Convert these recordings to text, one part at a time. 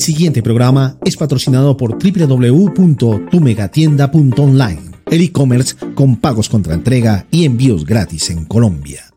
El siguiente programa es patrocinado por www.tumegatienda.online, el e-commerce con pagos contra entrega y envíos gratis en Colombia.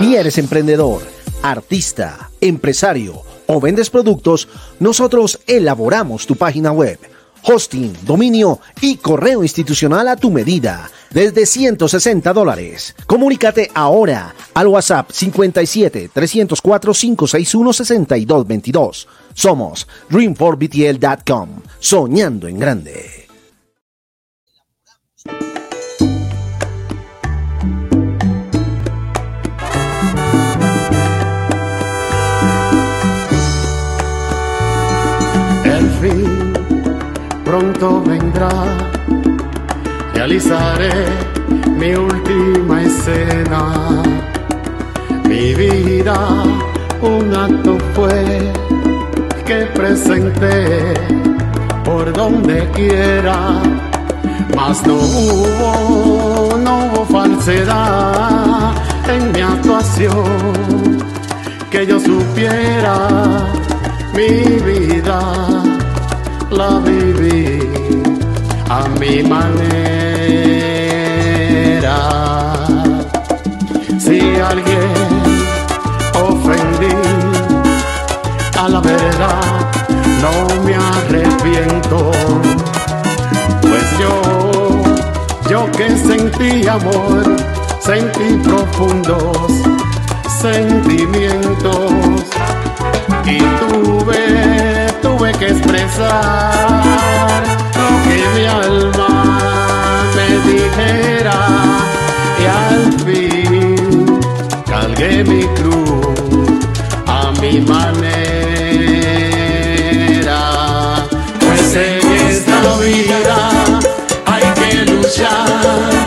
Y eres emprendedor, artista, empresario o vendes productos, nosotros elaboramos tu página web hosting, dominio y correo institucional a tu medida desde 160 dólares. Comunícate ahora al WhatsApp 57 304 561 6222. Somos dream4btl.com, soñando en grande. El pronto vendrá, realizaré mi última escena. Mi vida un acto fue que presenté por donde quiera, mas no hubo, no hubo falsedad en mi actuación, que yo supiera mi vida la viví a mi manera. Alguien ofendí. A la verdad, no me arrepiento, pues yo, yo que sentí amor, sentí profundos sentimientos. Y tuve tuve que expresar lo que mi alma me dijera. Y al fin cargué mi cruz a mi manera. Pues en esta vida hay que luchar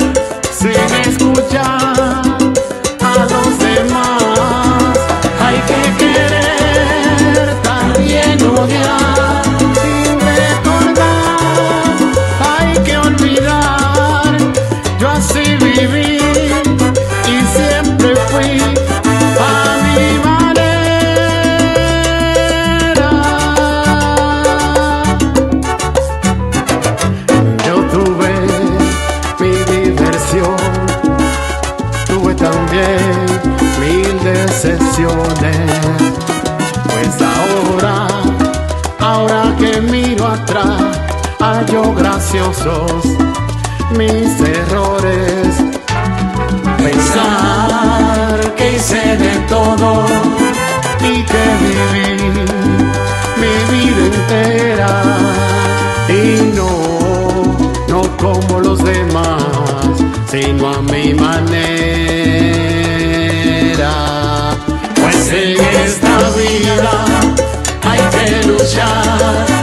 mis errores. Pensar que hice de todo y que viví mi vida entera y no, no como los demás, sino a mi manera. Pues en esta vida hay que luchar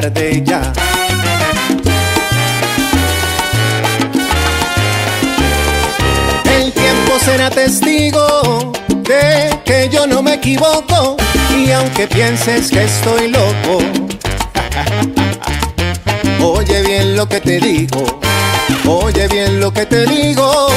tarde ya. El tiempo será testigo de que yo no me equivoco y aunque pienses que estoy loco, oye bien lo que te digo, oye bien lo que te digo.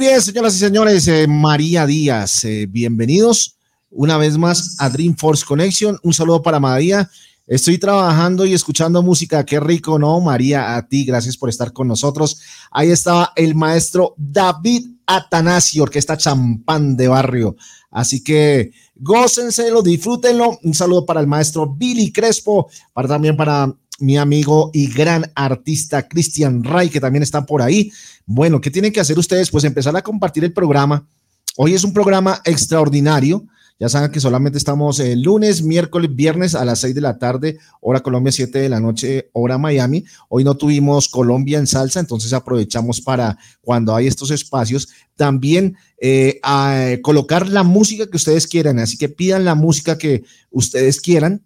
Bien, señoras y señores, eh, María Díaz, eh, bienvenidos una vez más a Dream Force Connection. Un saludo para María. Estoy trabajando y escuchando música. Qué rico, ¿no? María, a ti, gracias por estar con nosotros. Ahí estaba el maestro David Atanasio, Orquesta Champán de Barrio. Así que gócenselo, disfrútenlo. Un saludo para el maestro Billy Crespo, para también para mi amigo y gran artista Cristian Ray, que también está por ahí. Bueno, ¿qué tienen que hacer ustedes? Pues empezar a compartir el programa. Hoy es un programa extraordinario. Ya saben que solamente estamos el lunes, miércoles, viernes a las 6 de la tarde, hora Colombia, 7 de la noche, hora Miami. Hoy no tuvimos Colombia en salsa, entonces aprovechamos para cuando hay estos espacios también eh, a colocar la música que ustedes quieran. Así que pidan la música que ustedes quieran.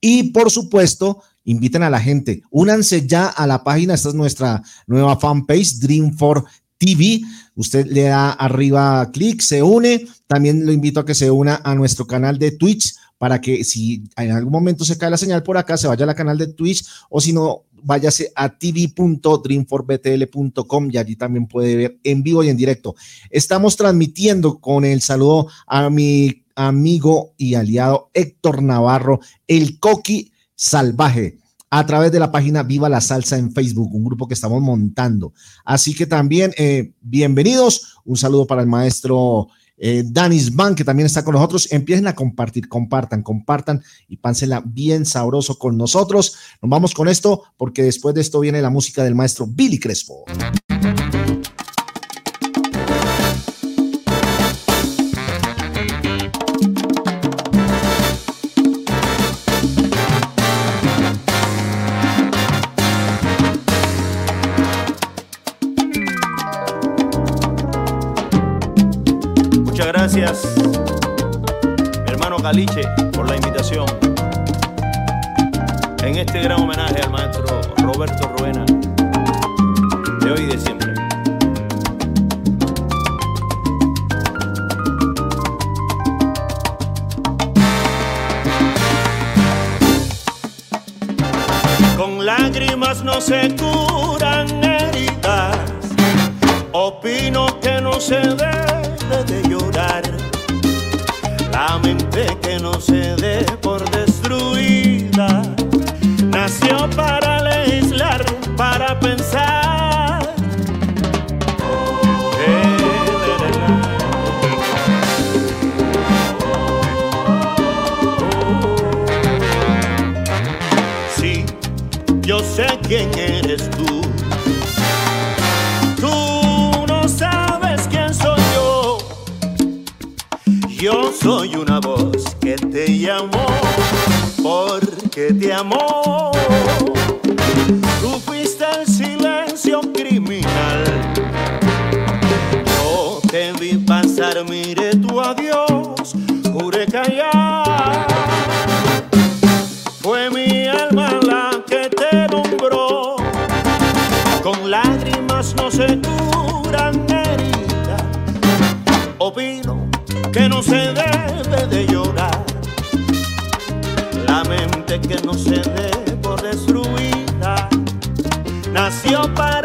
Y por supuesto, inviten a la gente. Únanse ya a la página. Esta es nuestra nueva fanpage, Dream for TV. Usted le da arriba clic, se une. También lo invito a que se una a nuestro canal de Twitch para que si en algún momento se cae la señal por acá, se vaya al canal de Twitch o si no, váyase a tv.dreamforbtl.com y allí también puede ver en vivo y en directo. Estamos transmitiendo con el saludo a mi amigo y aliado Héctor Navarro, el Coqui Salvaje a través de la página Viva la Salsa en Facebook, un grupo que estamos montando. Así que también eh, bienvenidos. Un saludo para el maestro eh, Danis Van, que también está con nosotros. Empiecen a compartir, compartan, compartan y pánsela bien sabroso con nosotros. Nos vamos con esto porque después de esto viene la música del maestro Billy Crespo. gracias, mi hermano Caliche, por la invitación en este gran homenaje al maestro Roberto Ruena de hoy y de siempre. Con lágrimas no se curan heridas, opino que no se debe de yo. La mente que no se dé por destruida. Nació para legislar, para pensar. Sí, yo sé quién eres. Tú soy una voz que te llamó porque te amó. Tú fuiste el silencio criminal. Yo te vi pasar, miré tu adiós, juré callar. Fue mi alma la que te nombró. Con lágrimas no se curan heridas. Opino que no se Que no se dé por destruida. Nació para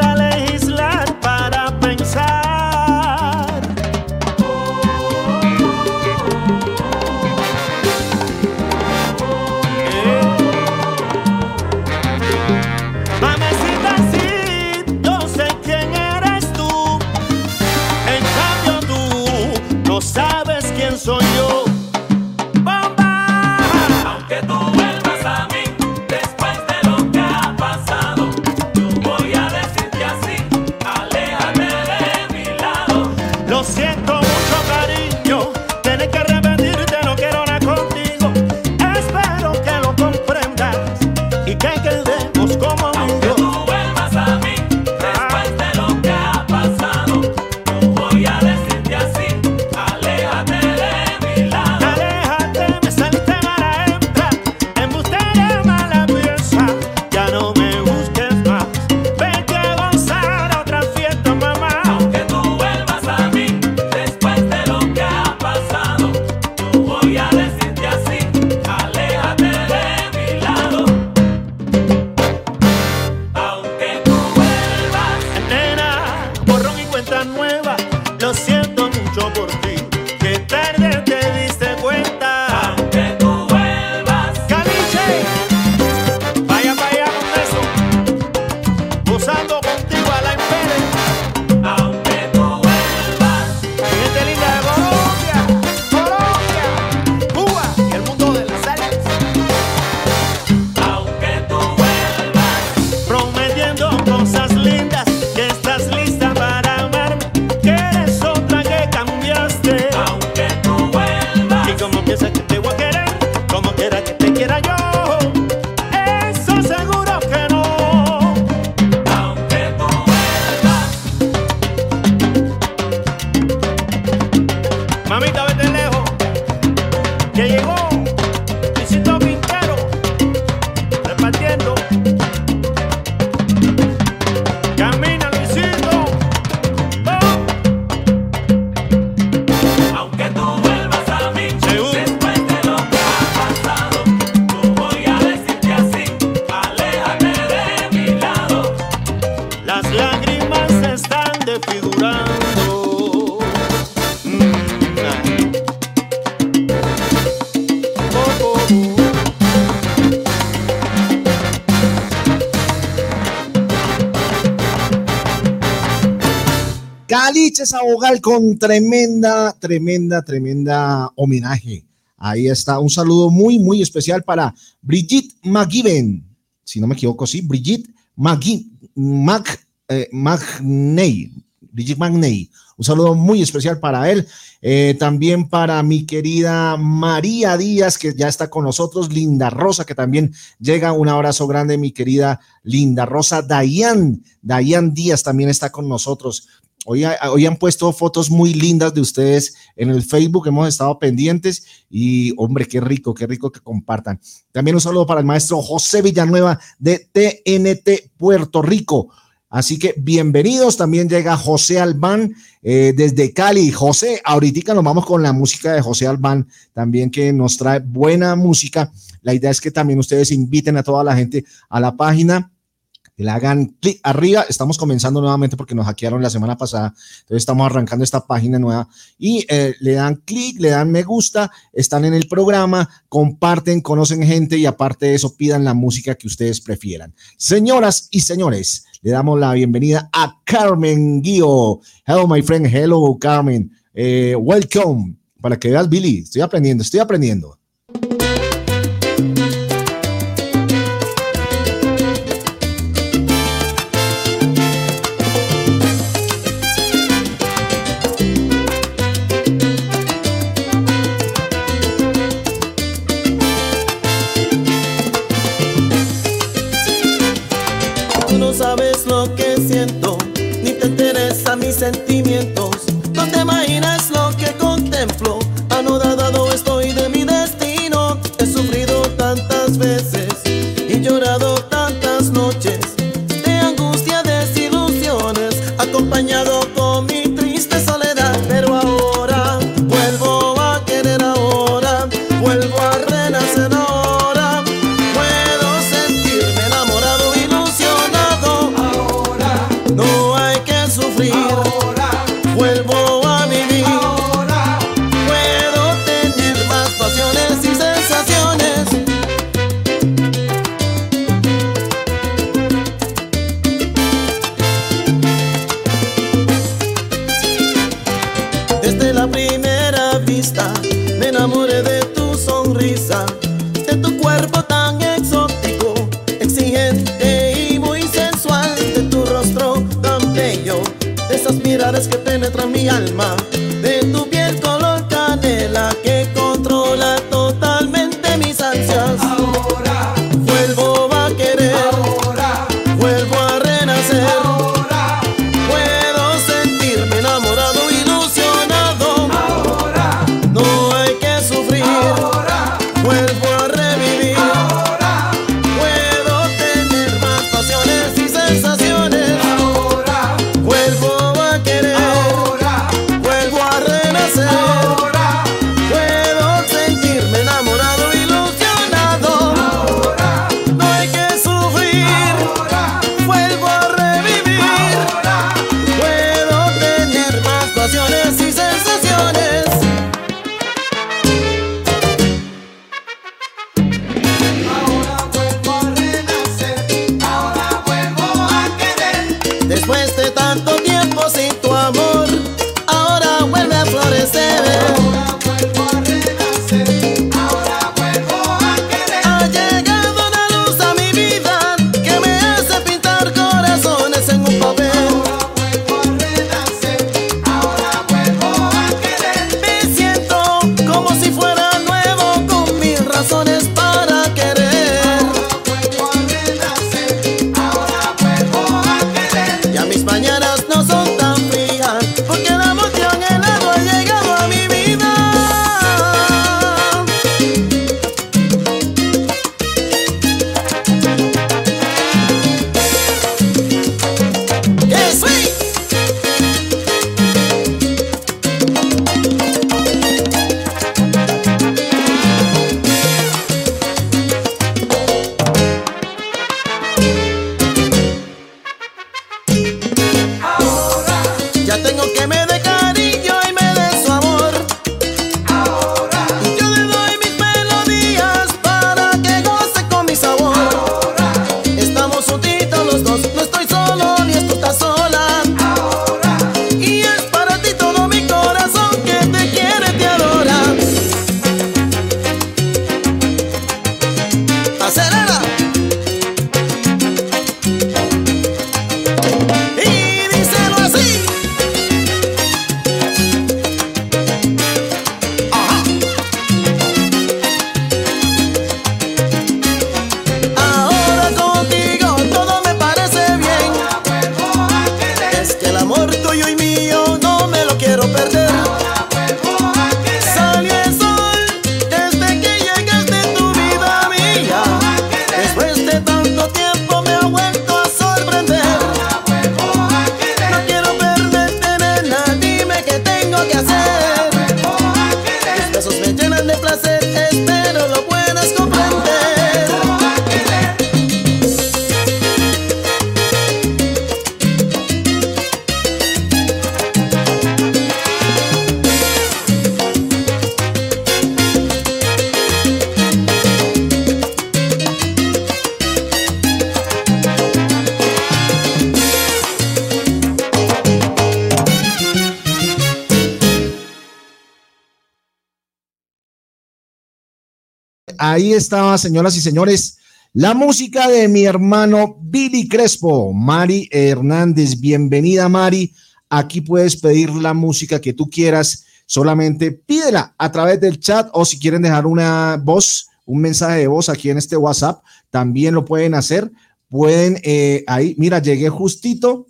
Caliches Abogal con tremenda, tremenda, tremenda homenaje. Ahí está, un saludo muy, muy especial para Brigitte McGiven, si no me equivoco, sí, Brigitte McGi Mac, eh, Brigitte McNey. Un saludo muy especial para él. Eh, también para mi querida María Díaz, que ya está con nosotros. Linda Rosa, que también llega. Un abrazo grande, mi querida Linda Rosa. Dayan, Dayan Díaz también está con nosotros. Hoy, ha- hoy han puesto fotos muy lindas de ustedes en el Facebook, hemos estado pendientes y hombre, qué rico, qué rico que compartan. También un saludo para el maestro José Villanueva de TNT Puerto Rico. Así que bienvenidos, también llega José Albán eh, desde Cali. José, ahorita nos vamos con la música de José Albán, también que nos trae buena música. La idea es que también ustedes inviten a toda la gente a la página le hagan clic arriba. Estamos comenzando nuevamente porque nos hackearon la semana pasada. Entonces estamos arrancando esta página nueva y eh, le dan clic, le dan me gusta, están en el programa, comparten, conocen gente y aparte de eso pidan la música que ustedes prefieran. Señoras y señores, le damos la bienvenida a Carmen Guío. Hello, my friend. Hello, Carmen. Eh, welcome. Para que veas, Billy, estoy aprendiendo, estoy aprendiendo. Ahí estaba, señoras y señores, la música de mi hermano Billy Crespo, Mari Hernández. Bienvenida, Mari. Aquí puedes pedir la música que tú quieras. Solamente pídela a través del chat o si quieren dejar una voz, un mensaje de voz aquí en este WhatsApp, también lo pueden hacer. Pueden, eh, ahí, mira, llegué justito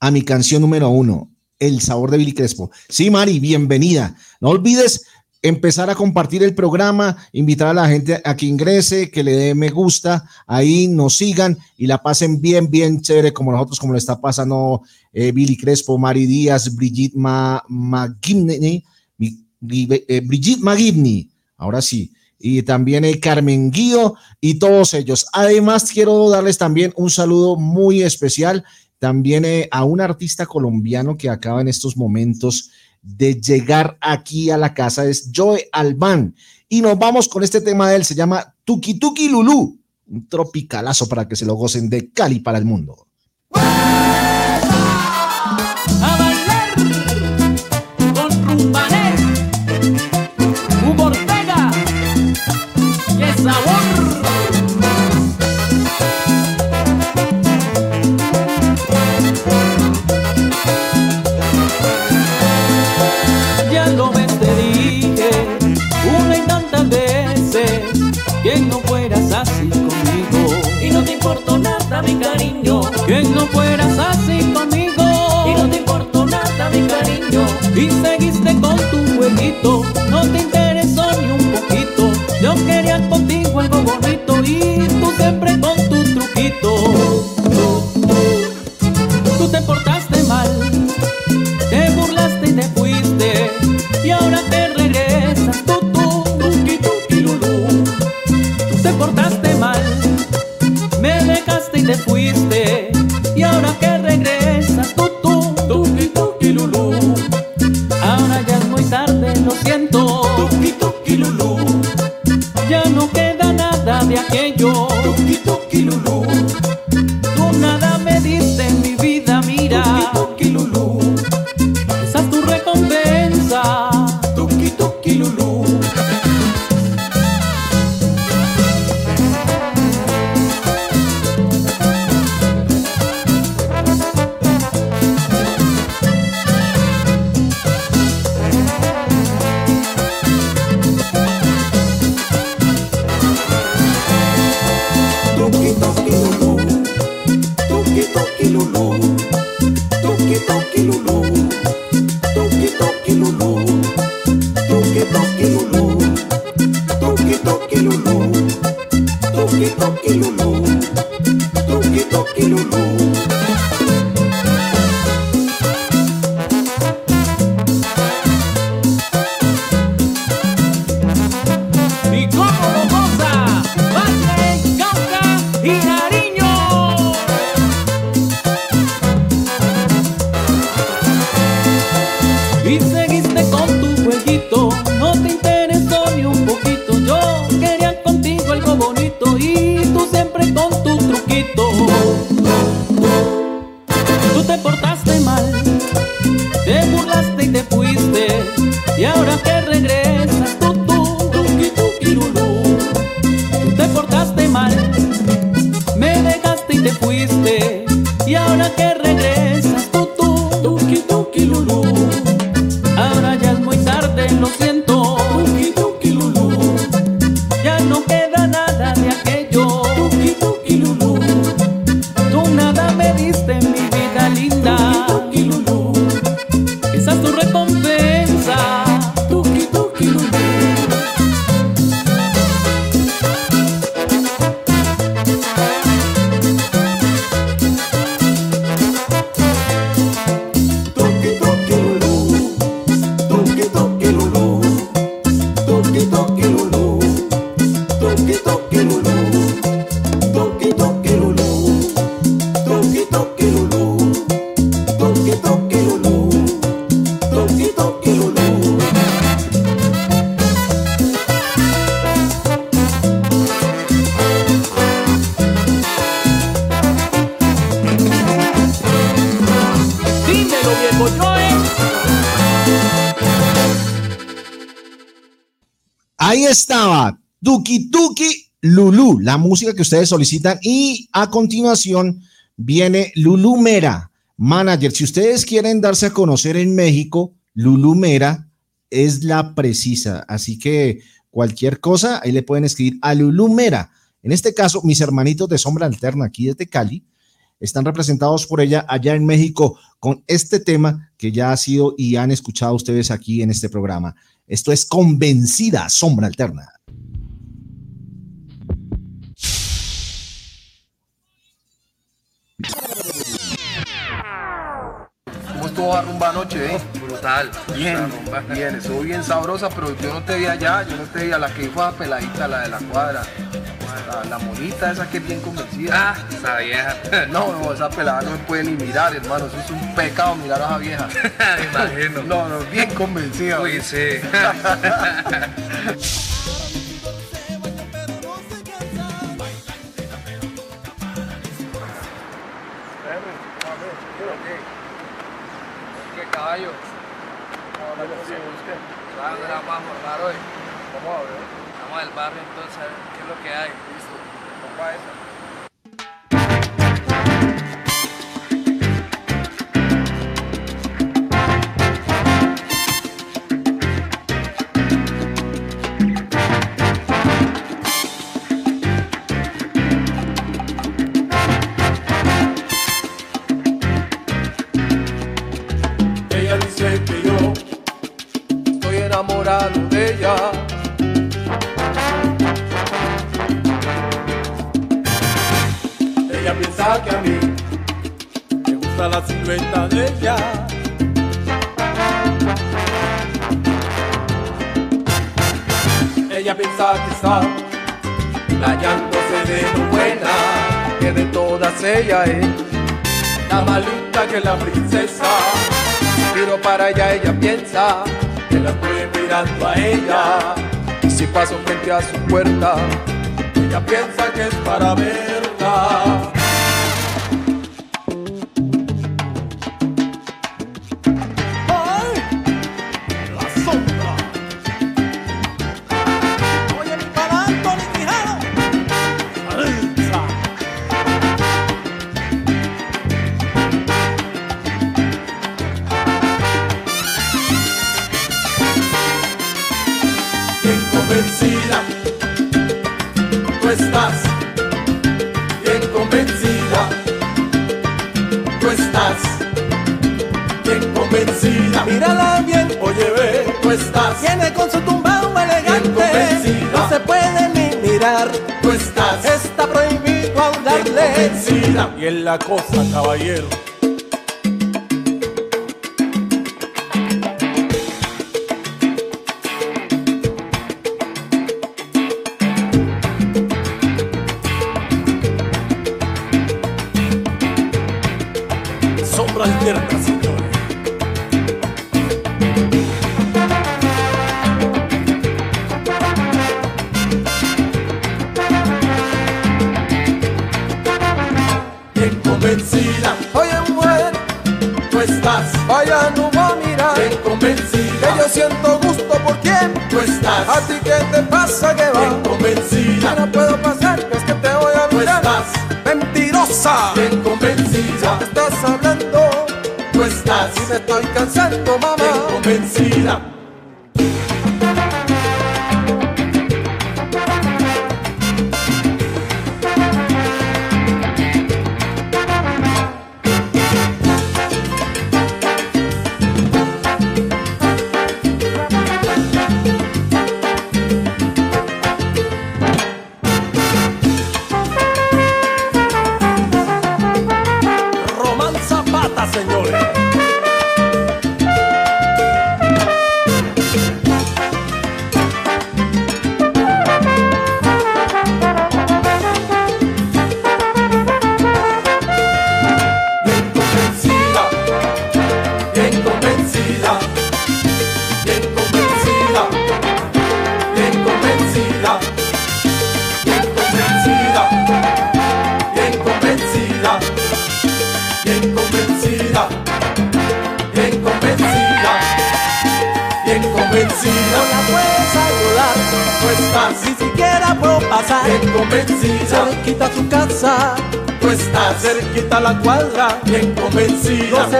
a mi canción número uno, El sabor de Billy Crespo. Sí, Mari, bienvenida. No olvides empezar a compartir el programa, invitar a la gente a que ingrese, que le dé me gusta, ahí nos sigan y la pasen bien, bien chévere como nosotros, como le está pasando eh, Billy Crespo, Mari Díaz, Brigitte Ma, eh, Brigitte McGibney, ahora sí, y también eh, Carmen Guido y todos ellos. Además, quiero darles también un saludo muy especial también a un artista colombiano que acaba en estos momentos de llegar aquí a la casa, es Joe Albán. Y nos vamos con este tema de él, se llama Tuki Tuki Lulú, un tropicalazo para que se lo gocen de Cali para el mundo. Nada, mi cariño. Que no fueras así conmigo. Y no te importó nada, mi cariño. Y seguiste con tu jueguito. No te interesó ni un poquito. Yo quería contigo algo bonito. Y tú siempre con tu truquito. Tú te portaste mal. Te burlaste y te fuiste Y ahora te la música que ustedes solicitan. Y a continuación viene Lulu Mera, manager. Si ustedes quieren darse a conocer en México, Lulu Mera es la precisa. Así que cualquier cosa, ahí le pueden escribir a Lulu Mera. En este caso, mis hermanitos de Sombra Alterna aquí desde Cali están representados por ella allá en México con este tema que ya ha sido y han escuchado ustedes aquí en este programa. Esto es Convencida Sombra Alterna. ¿Cómo estuvo la rumba anoche, eh? Brutal. Bien, bien, estuvo bien sabrosa, pero yo no te vi allá, yo no te vi a la que fue peladita, la de la cuadra. La, la monita esa que es bien convencida. Ah, esa vieja. No, no, esa pelada no me puede ni mirar, hermano. Eso es un pecado mirar a esa vieja. Me imagino. No, no, bien convencida. Uy, sí. ¿Qué caballo? ¿Dónde la vamos a montar hoy? Vamos a ver. Vamos al barrio entonces a ver qué es lo que hay. Listo. Compa esa. A su puerta, ella piensa que es para verla. Cosa, caballero.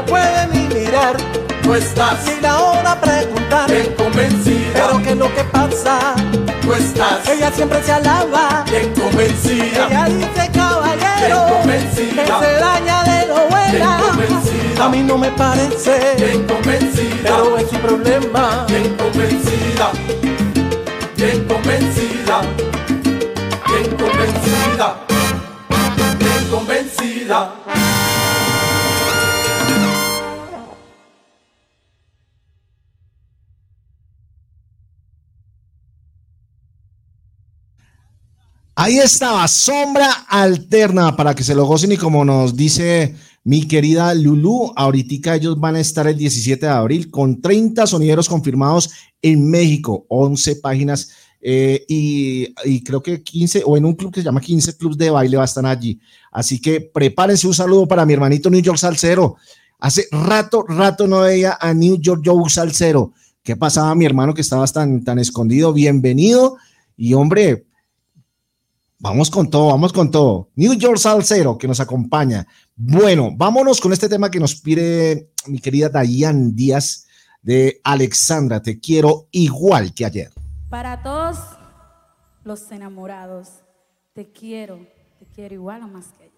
Puede ni mirar. tú estás, Ni la hora preguntar. bien convencida, Pero que es lo que pasa. tú estás, Ella siempre se alaba. bien convencida, Ella dice caballero. Bien convencida. Que se daña de lo buena. Bien convencida. A mí no me parece. bien convencida, Pero es su problema. bien convencida, bien convencida, bien convencida, bien convencida. Ahí estaba, sombra alterna para que se lo gocen y como nos dice mi querida Lulu, ahorita ellos van a estar el 17 de abril con 30 sonideros confirmados en México, 11 páginas eh, y, creo que 15 o en un club que se llama 15 clubs de baile va a estar allí. Así que prepárense un saludo para mi hermanito New York Salcero. Hace rato, rato no veía a New York Joe Salcero. ¿Qué pasaba mi hermano que estabas tan, tan escondido? Bienvenido y hombre, Vamos con todo, vamos con todo. New York Salcero que nos acompaña. Bueno, vámonos con este tema que nos pide mi querida Dayan Díaz de Alexandra. Te quiero igual que ayer. Para todos los enamorados, te quiero, te quiero igual o más que ayer.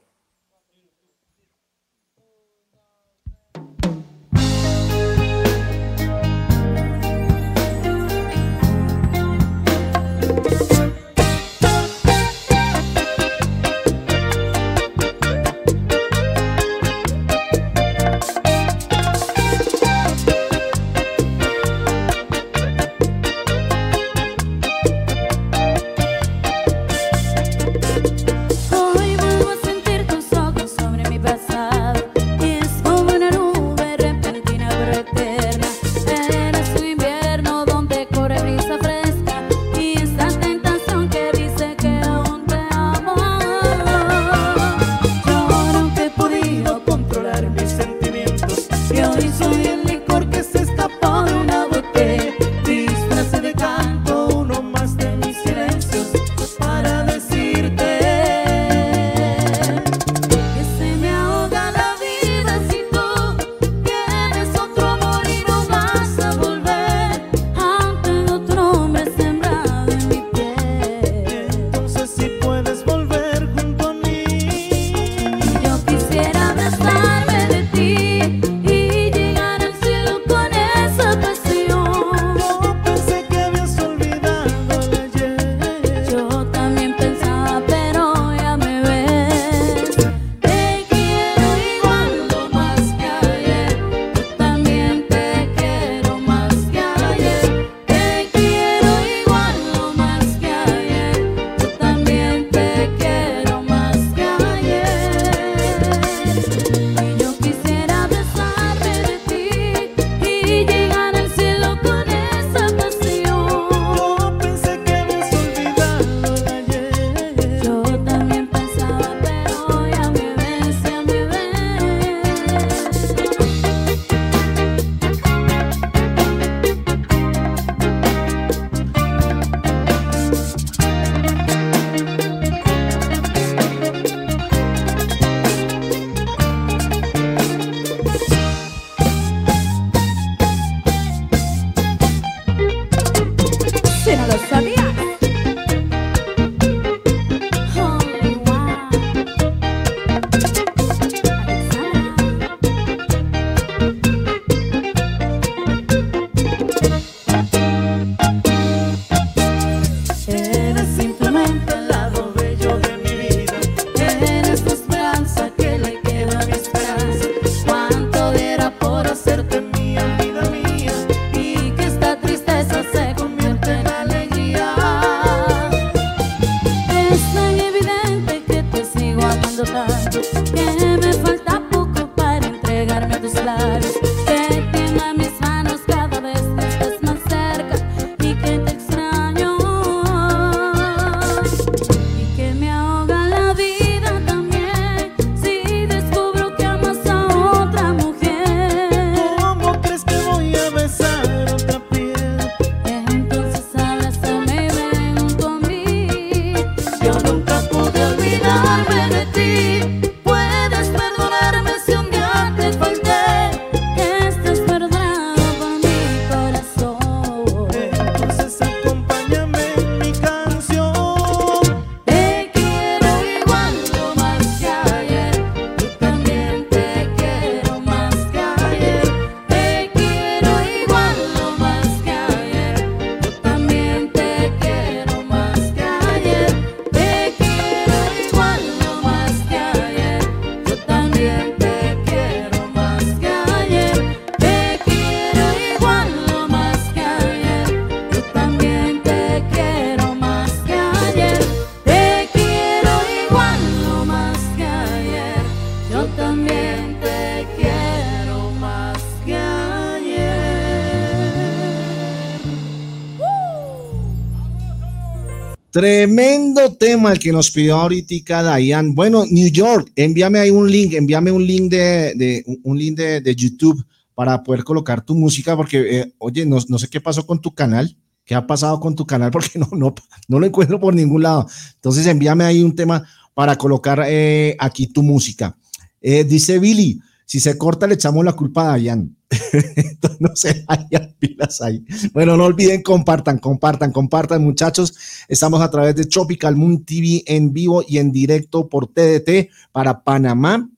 Tremendo tema el que nos pidió ahorita Dayan. Bueno, New York, envíame ahí un link, envíame un link de, de- un link de, de YouTube para poder colocar tu música, porque, eh, oye, no, no sé qué pasó con tu canal, qué ha pasado con tu canal, porque no, no, no lo encuentro por ningún lado. Entonces, envíame ahí un tema para colocar eh, aquí tu música. Eh, dice Billy, si se corta le echamos la culpa a Dayan. No se vayan pilas ahí. Bueno, no olviden, compartan, compartan, compartan, muchachos. Estamos a través de Tropical Moon TV en vivo y en directo por TDT para Panamá.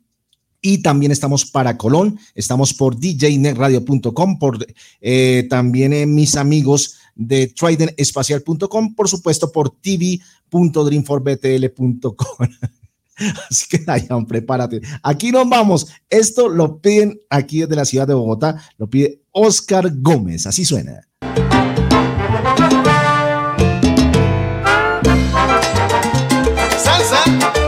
Y también estamos para Colón, estamos por djnetradio.com, por eh, también eh, mis amigos de tradenespacial.com, por supuesto por tv.dreamforbtl.com. Así que, Dayan, prepárate. Aquí nos vamos. Esto lo piden aquí desde la ciudad de Bogotá, lo pide Oscar Gómez. Así suena. Salsa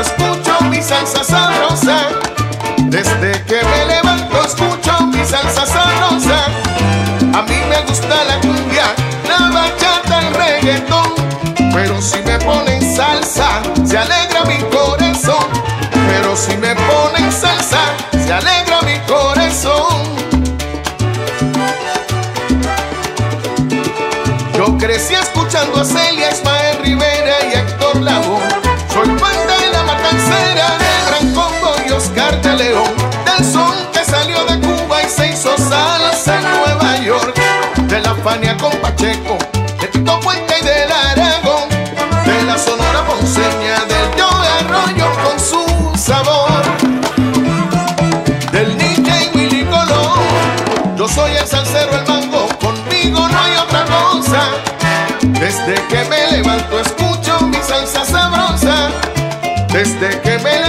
escucho mi salsa sabrosa. Desde que me levanto escucho mi salsa sabrosa. A mí me gusta la cumbia, la bachata, el reggaetón. Pero si me ponen salsa, se alegra mi corazón. Pero si me ponen salsa, se alegra mi Fania con Pacheco, de Tito Puente y del Aragón. De la Sonora Ponceña, del Joe Arroyo con su sabor. Del DJ Willy Colón. Yo soy el salsero, el mango, conmigo no hay otra cosa. Desde que me levanto escucho mi salsa sabrosa. Desde que me levanto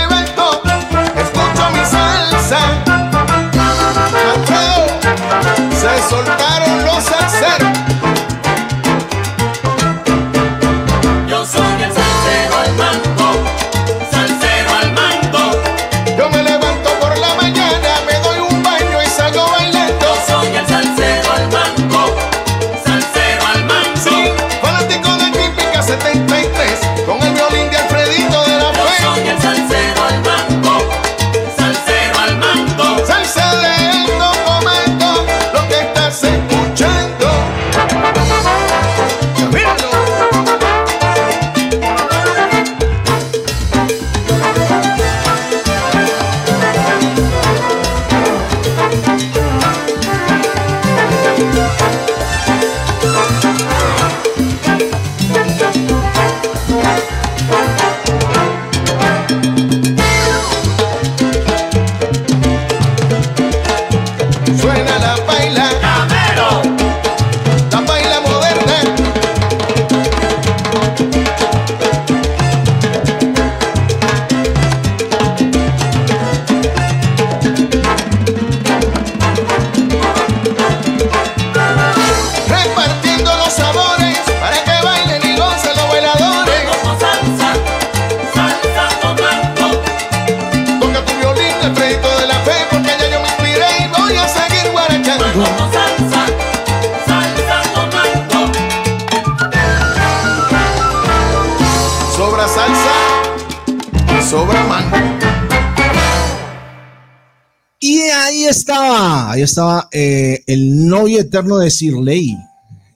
ahí estaba eh, el novio eterno de Sirley,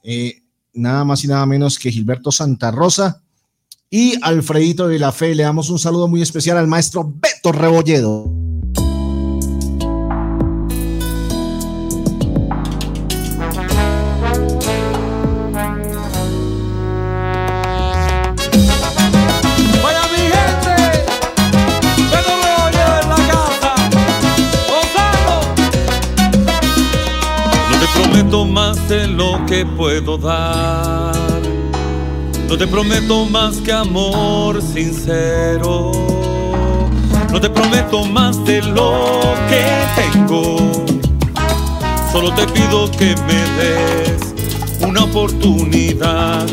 eh, nada más y nada menos que Gilberto Santa Rosa y Alfredito de la Fe. Le damos un saludo muy especial al maestro Beto Rebolledo. Lo que puedo dar. No te prometo más que amor sincero. No te prometo más de lo que tengo. Solo te pido que me des una oportunidad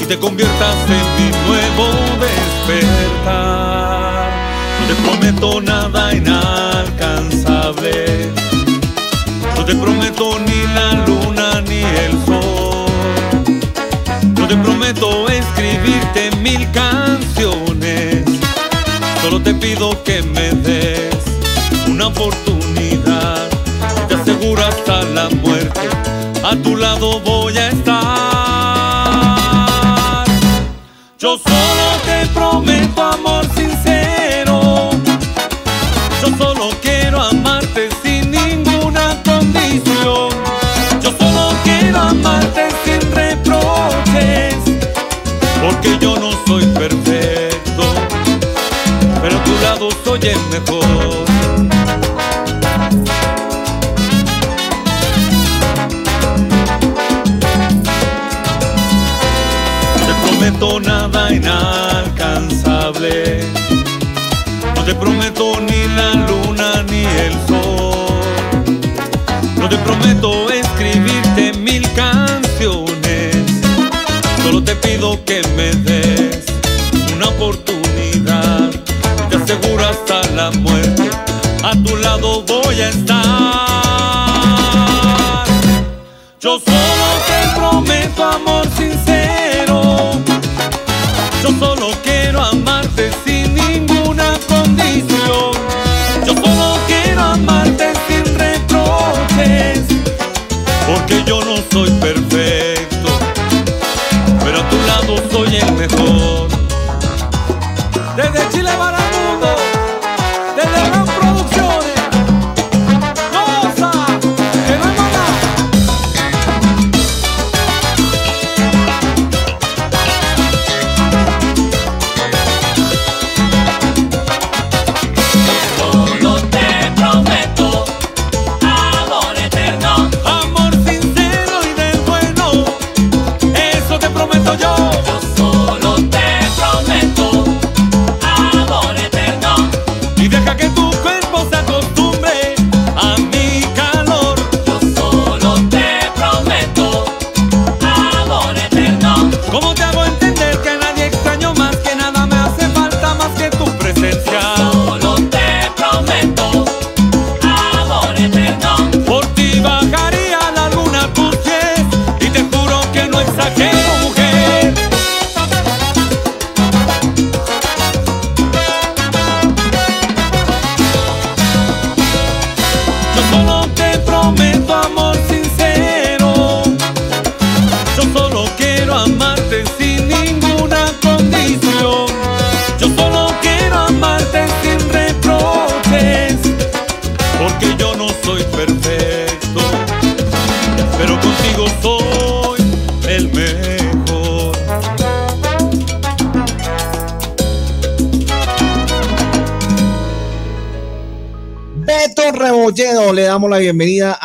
y te conviertas en mi nuevo despertar. No te prometo nada inalcanzable. No te prometo ni la luna escribirte mil canciones. Solo te pido que me des una oportunidad. Te aseguro hasta la muerte. A tu lado voy A tu lado voy a estar. Yo solo te prometo amor sincero.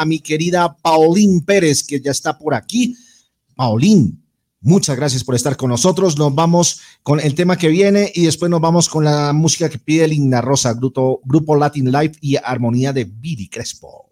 A mi querida Paulín Pérez, que ya está por aquí. Paulín, muchas gracias por estar con nosotros. Nos vamos con el tema que viene y después nos vamos con la música que pide Linda Rosa, grupo, grupo Latin Life y armonía de Vidi Crespo.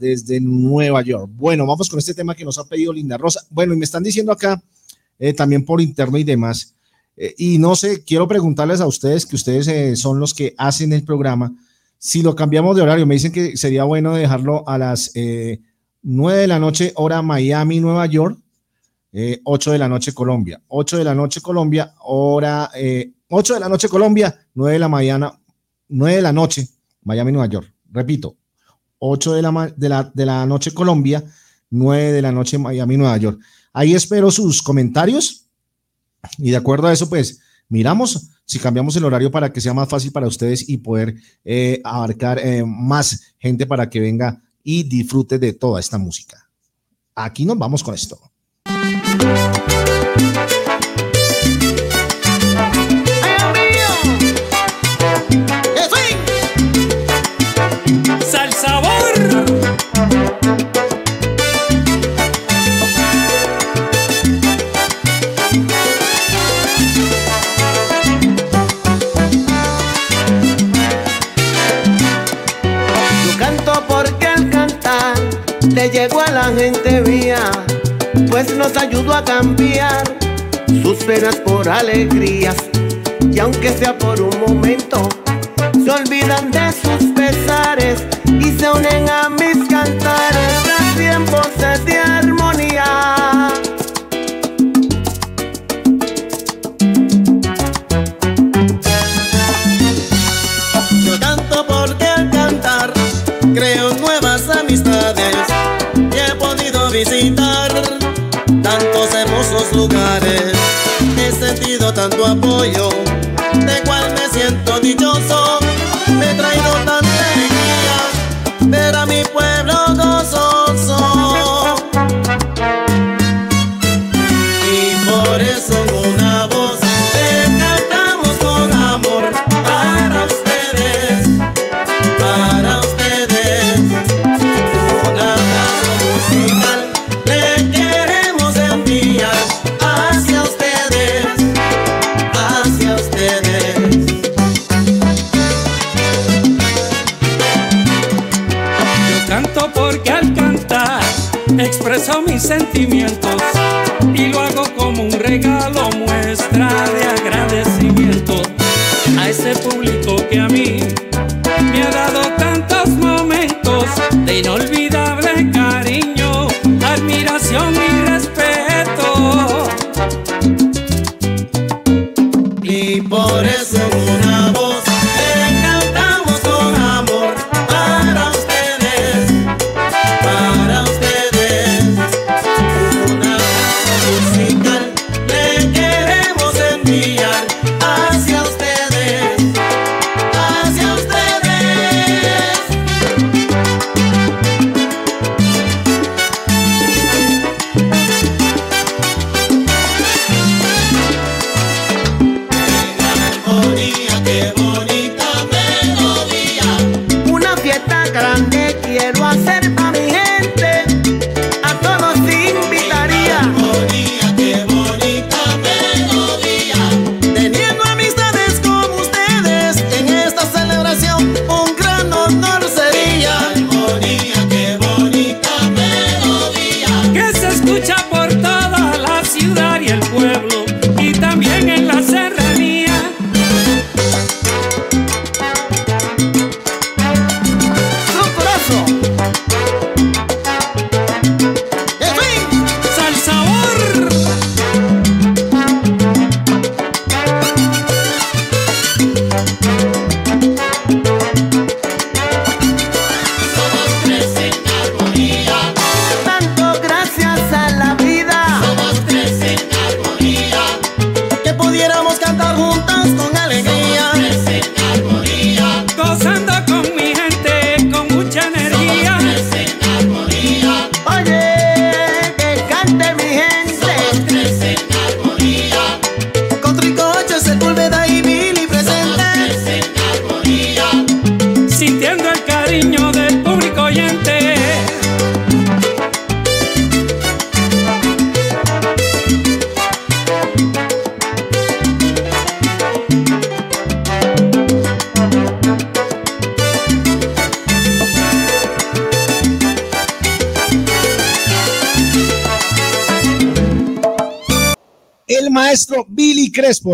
Desde Nueva York. Bueno, vamos con este tema que nos ha pedido Linda Rosa. Bueno, y me están diciendo acá, eh, también por internet y demás, eh, y no sé, quiero preguntarles a ustedes, que ustedes eh, son los que hacen el programa, si lo cambiamos de horario, me dicen que sería bueno dejarlo a las eh, 9 de la noche, hora Miami, Nueva York, eh, 8 de la noche Colombia, 8 de la noche Colombia, hora eh, 8 de la noche Colombia, 9 de la mañana, 9 de la noche Miami, Nueva York. Repito, 8 de la, de la, de la noche Colombia, 9 de la noche Miami, Nueva York. Ahí espero sus comentarios y de acuerdo a eso, pues miramos si cambiamos el horario para que sea más fácil para ustedes y poder eh, abarcar eh, más gente para que venga y disfrute de toda esta música. Aquí nos vamos con esto. Llegó a la gente mía, pues nos ayudó a cambiar sus penas por alegrías. Y aunque sea por un momento, se olvidan de sus pesares y se unen a mis cantares a tiempos de armonía. Yo canto porque al cantar creo nuevas amistades y he podido visitar tantos hermosos lugares. He sentido tanto apoyo, de cual me siento sentimientos y lo hago como un regalo,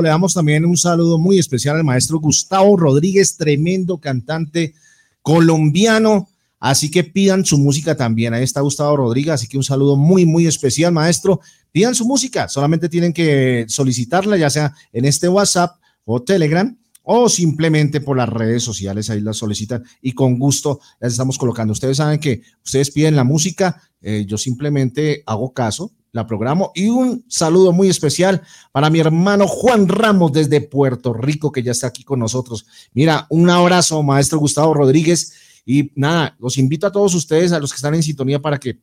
Le damos también un saludo muy especial al maestro Gustavo Rodríguez, tremendo cantante colombiano. Así que pidan su música también. Ahí está Gustavo Rodríguez. Así que un saludo muy, muy especial, maestro. Pidan su música. Solamente tienen que solicitarla, ya sea en este WhatsApp o Telegram o simplemente por las redes sociales, ahí la solicitan y con gusto las estamos colocando. Ustedes saben que ustedes piden la música, eh, yo simplemente hago caso, la programo y un saludo muy especial para mi hermano Juan Ramos desde Puerto Rico que ya está aquí con nosotros. Mira, un abrazo, maestro Gustavo Rodríguez y nada, los invito a todos ustedes, a los que están en sintonía para que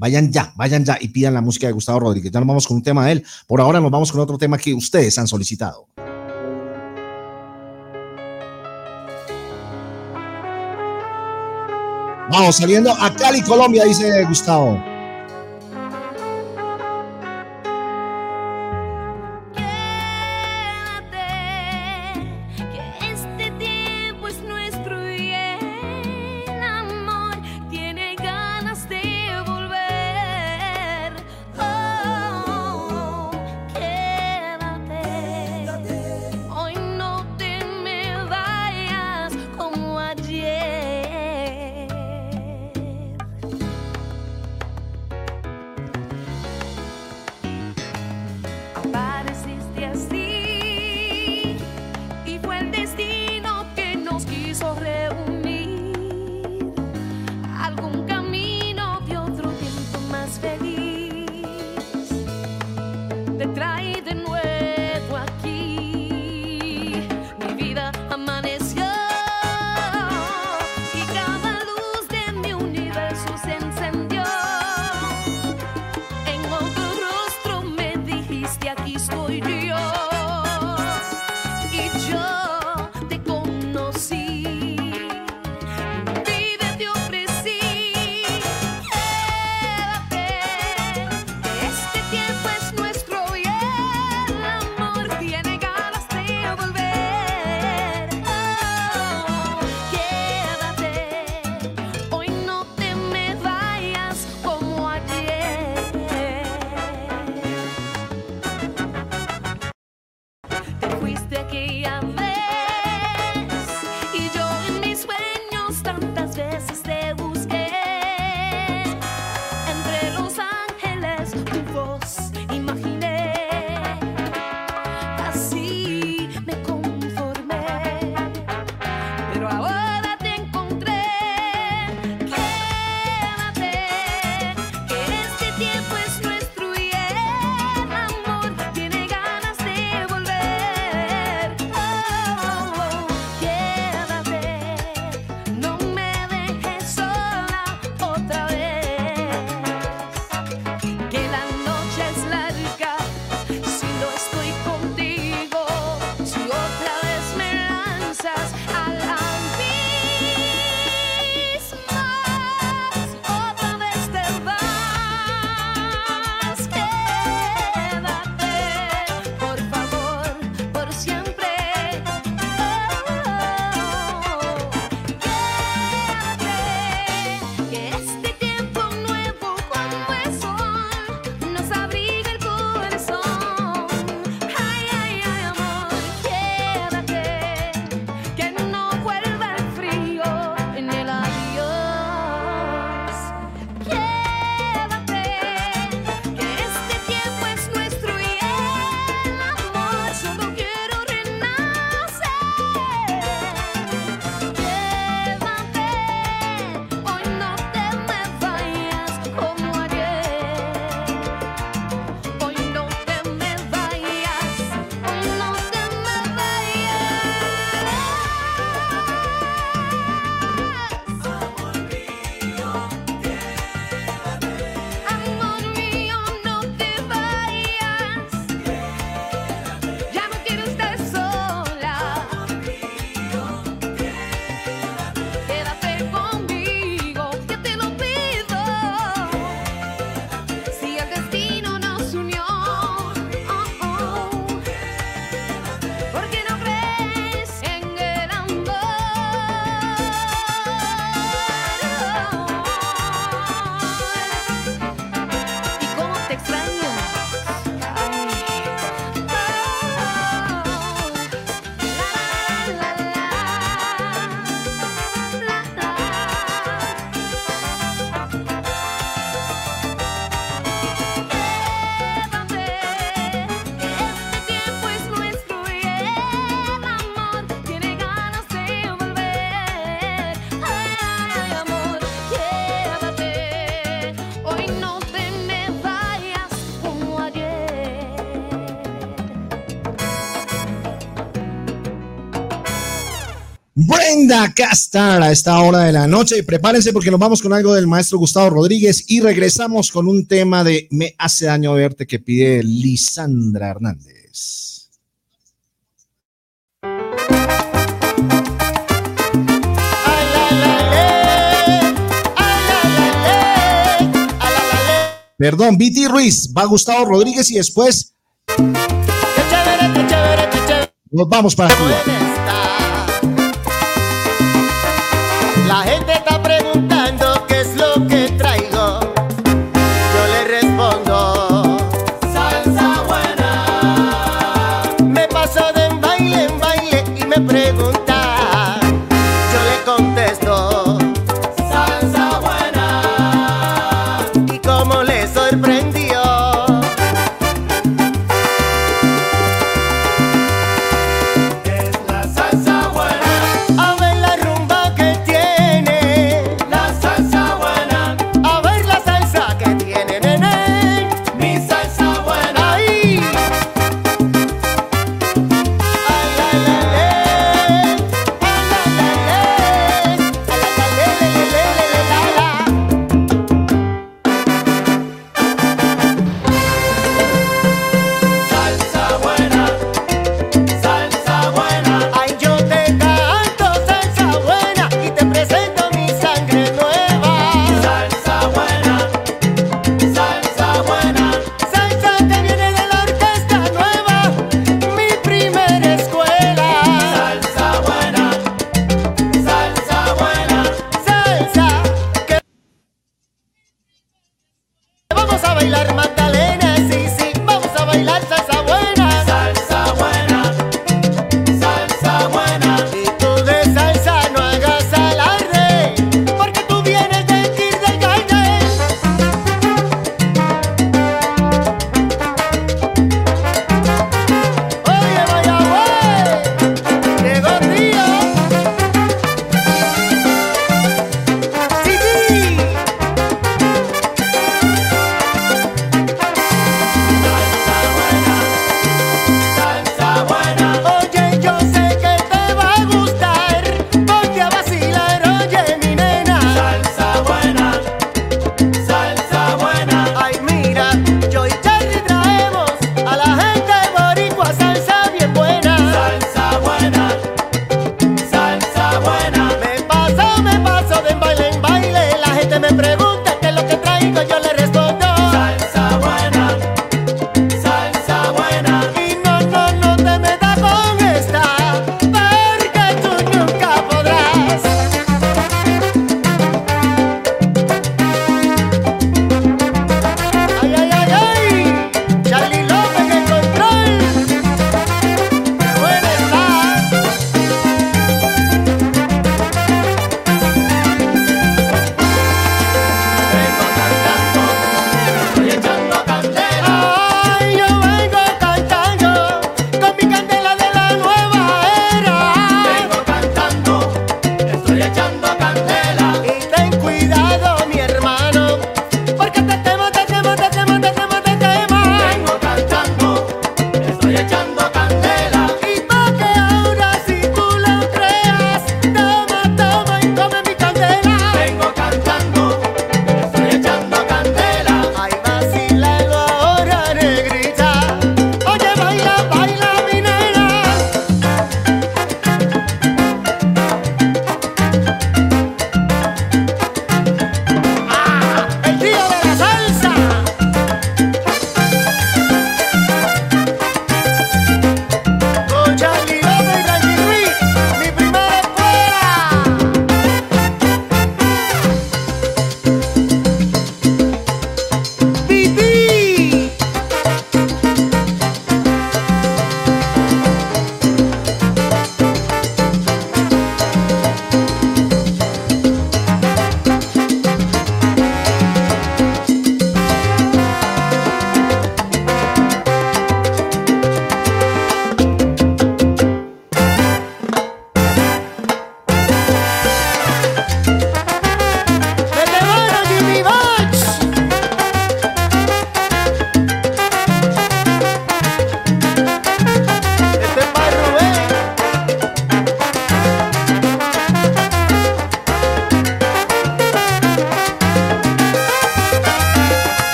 Vayan ya, vayan ya y pidan la música de Gustavo Rodríguez. Ya nos vamos con un tema de él. Por ahora nos vamos con otro tema que ustedes han solicitado. Vamos saliendo a Cali, Colombia, dice Gustavo. Brenda Castar a esta hora de la noche. Y prepárense porque nos vamos con algo del maestro Gustavo Rodríguez y regresamos con un tema de Me hace daño verte que pide Lisandra Hernández. Perdón, Viti Ruiz, va Gustavo Rodríguez y después nos vamos para Cuba.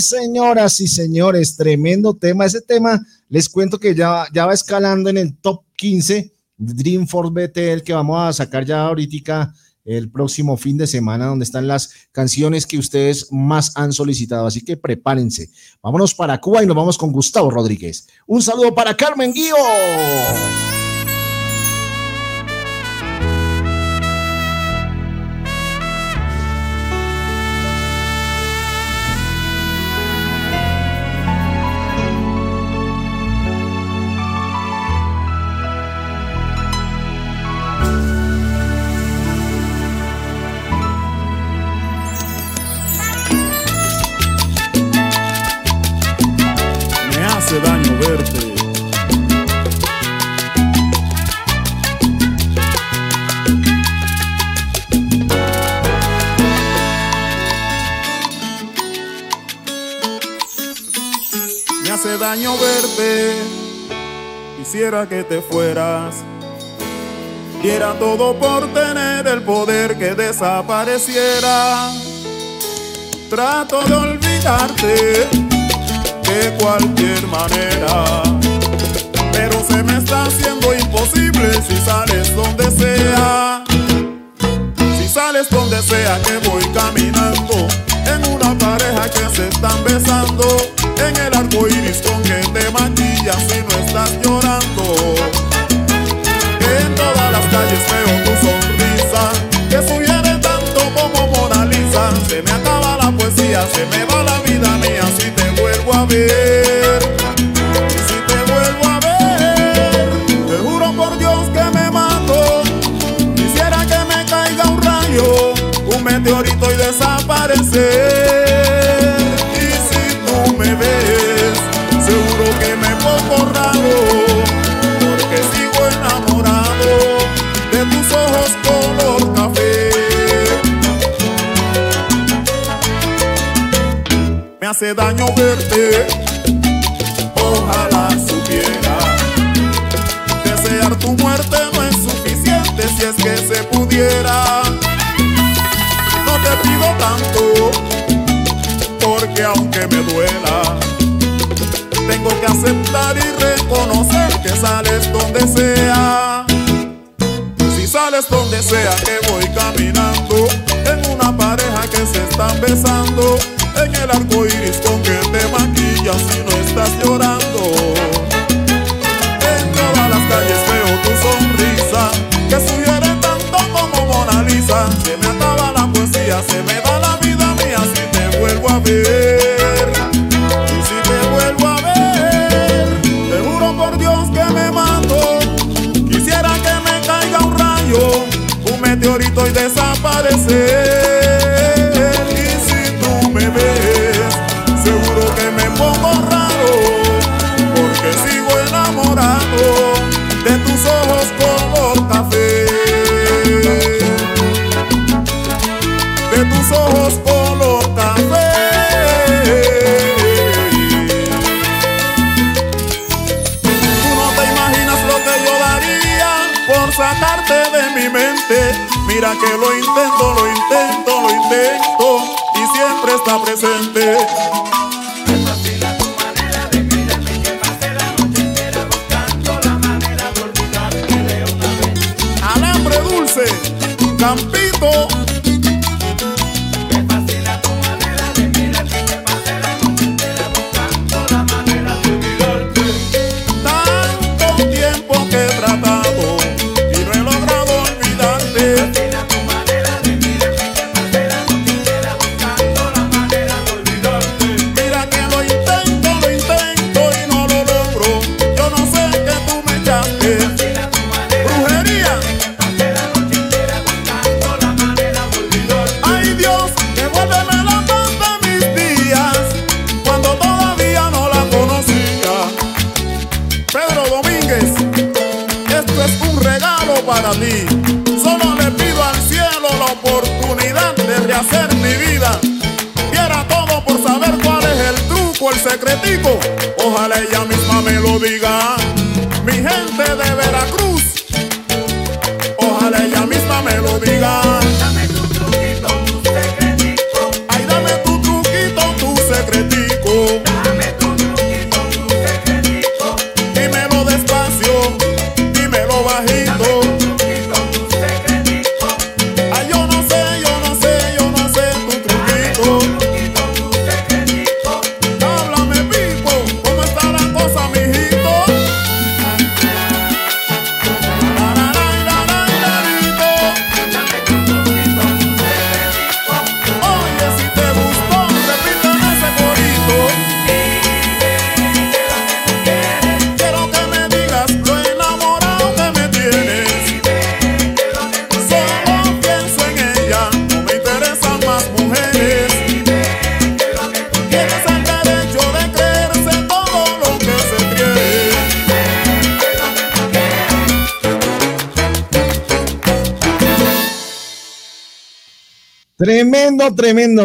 Señoras y señores, tremendo tema. Ese tema, les cuento que ya, ya va escalando en el top 15 Dream Force BTL que vamos a sacar ya ahorita el próximo fin de semana, donde están las canciones que ustedes más han solicitado. Así que prepárense. Vámonos para Cuba y nos vamos con Gustavo Rodríguez. Un saludo para Carmen Guío. Verte. Quisiera que te fueras. Diera todo por tener el poder que desapareciera. Trato de olvidarte de cualquier manera. Pero se me está haciendo imposible si sales donde sea. Si sales donde sea que voy caminando. En una pareja que se están besando. En el arco iris con que te maquillas si no estás llorando. En todas las calles veo tu sonrisa. Que sugiere tanto como Mona. Se me acaba la poesía, se me va la vida mía si te vuelvo a ver. Y si te vuelvo a ver, te juro por Dios que me mato. Quisiera que me caiga un rayo, un meteorito y desaparecer. Hace daño verte, ojalá supiera. Desear tu muerte no es suficiente si es que se pudiera. No te pido tanto, porque aunque me duela, tengo que aceptar y reconocer que sales donde sea. Si sales donde sea que voy caminando, en una pareja que se están besando, en el arco iris con que te maquillas si no estás llorando. En todas las calles veo tu sonrisa, que sugiere tanto como Mona Lisa. Se me acaba la poesía, se me va la vida mía si te vuelvo a ver. Y si te vuelvo a ver, te juro por Dios que me mato. Quisiera que me caiga un rayo, un meteorito y desaparecer. Que lo intento, lo intento, lo intento y siempre está presente. Campito. Ella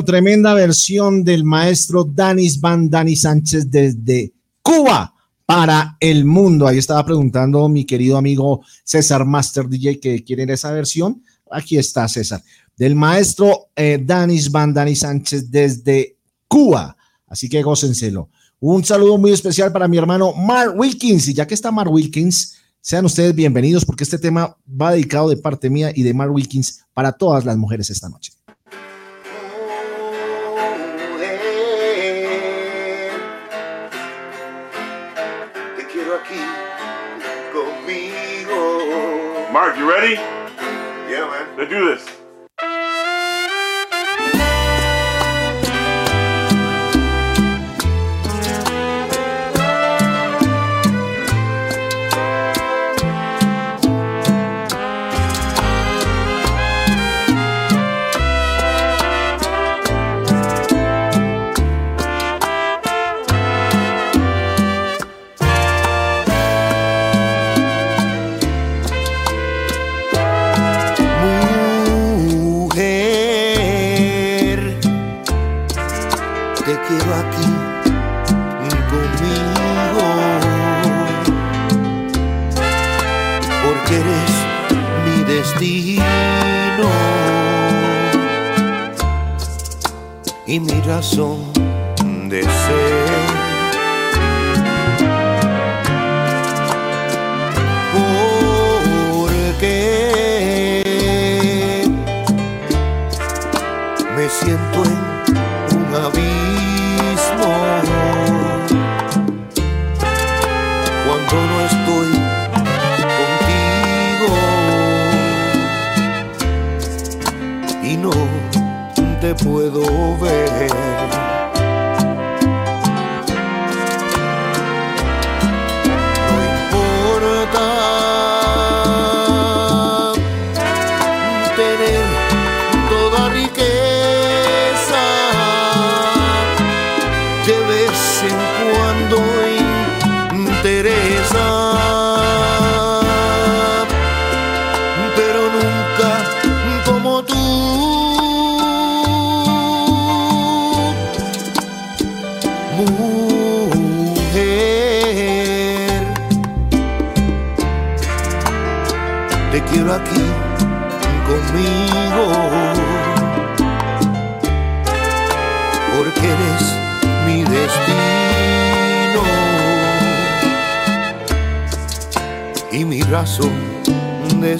Tremenda versión del maestro Danis Van Dani Sánchez desde Cuba para el mundo. Ahí estaba preguntando mi querido amigo César Master DJ que quieren esa versión. Aquí está César. Del maestro eh, Danis Van Dani Sánchez desde Cuba. Así que gócenselo. Un saludo muy especial para mi hermano Mark Wilkins. Y ya que está Mark Wilkins, sean ustedes bienvenidos porque este tema va dedicado de parte mía y de Mark Wilkins para todas las mujeres esta noche. You ready? Yeah, man. Let's do this. Y mi razón de ser. Puedo ver. Y mi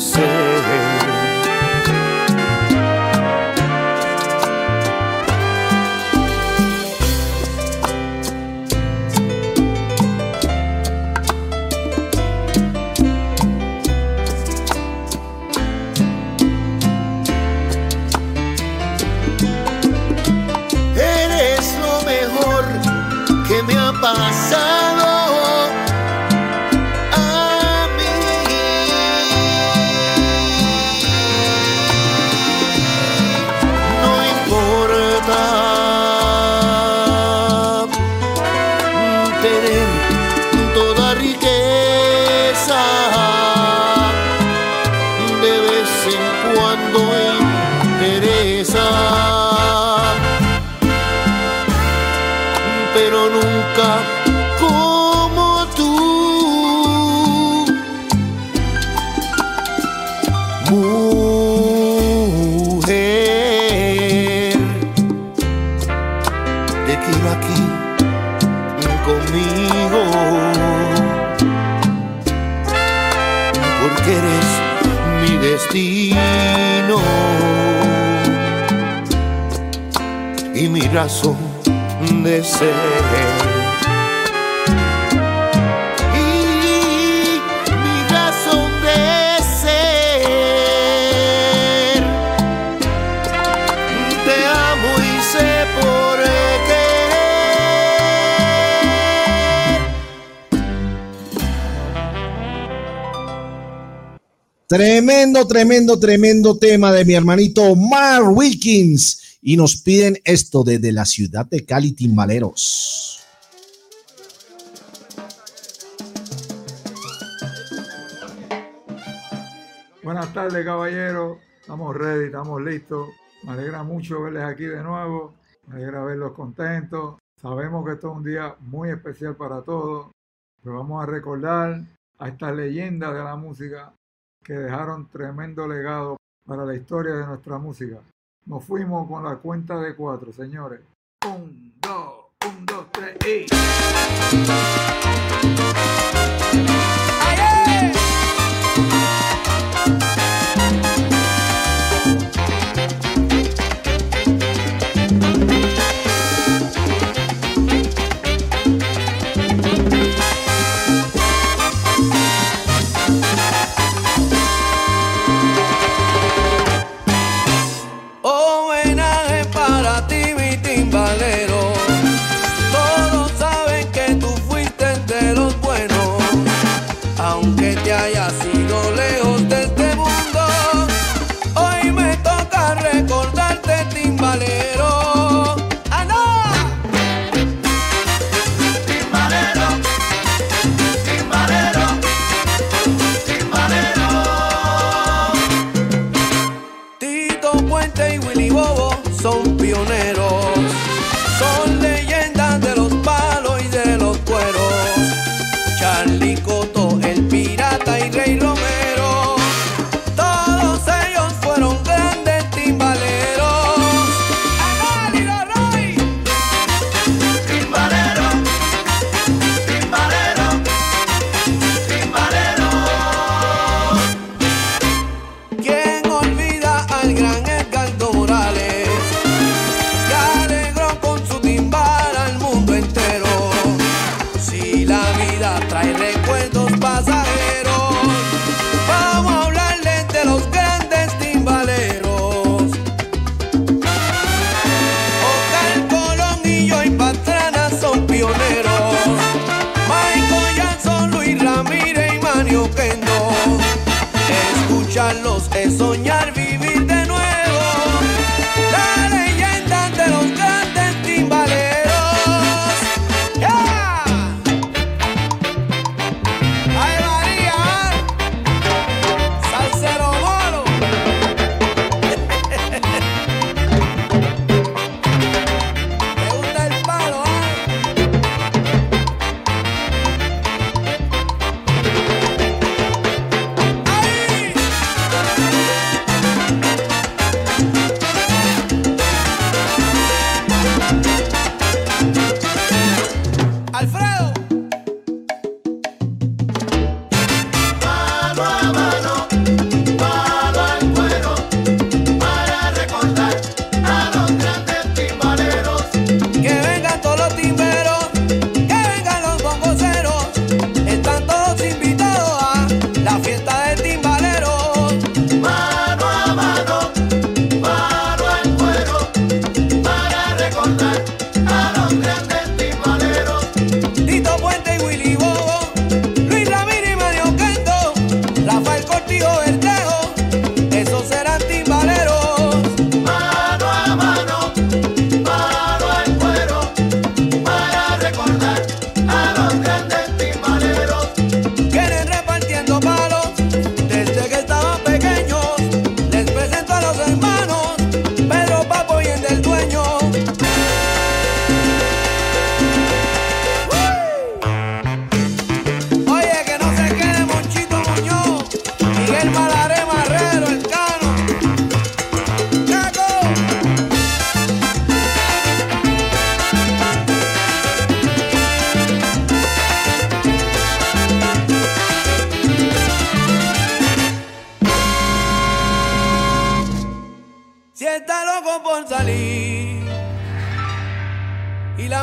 Tremendo, tremendo, tremendo tema de mi hermanito Mark Wilkins. Y nos piden esto desde la ciudad de Cali, Timbaleros. Buenas tardes, caballero. Estamos ready, estamos listos. Me alegra mucho verles aquí de nuevo. Me alegra verlos contentos. Sabemos que esto es un día muy especial para todos. Pero vamos a recordar a estas leyendas de la música que dejaron tremendo legado para la historia de nuestra música. Nos fuimos con la cuenta de cuatro, señores. Un, dos, un, dos, tres y.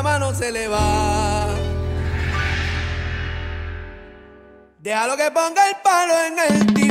mano se le va. Déjalo que ponga el palo en el tiro.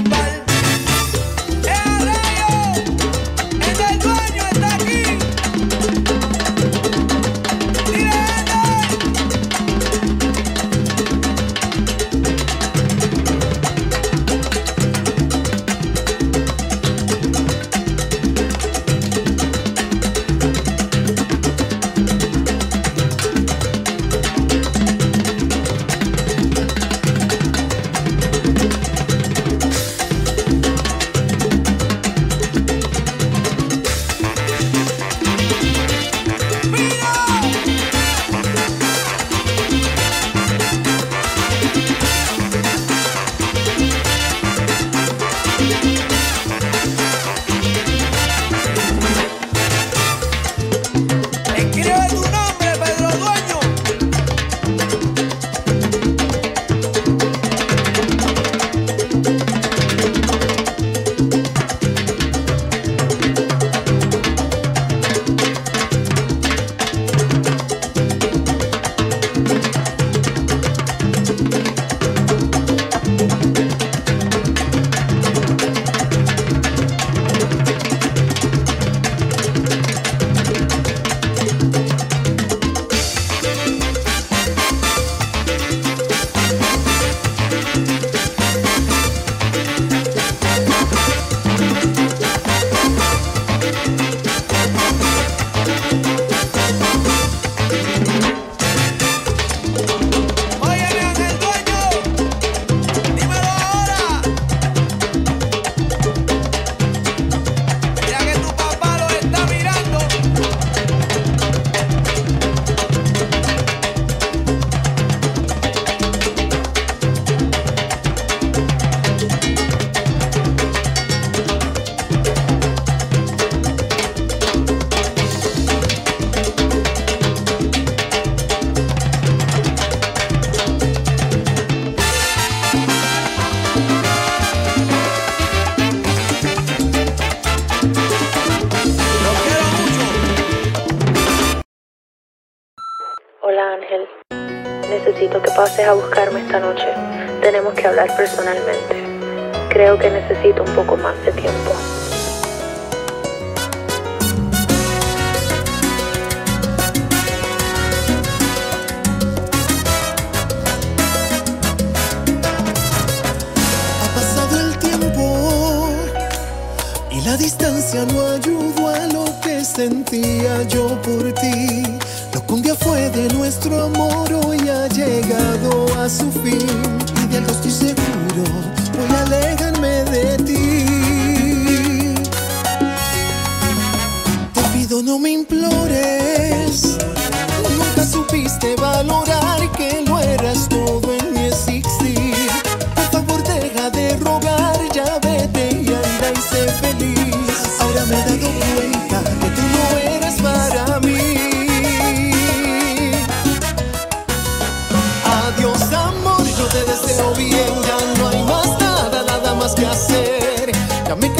que a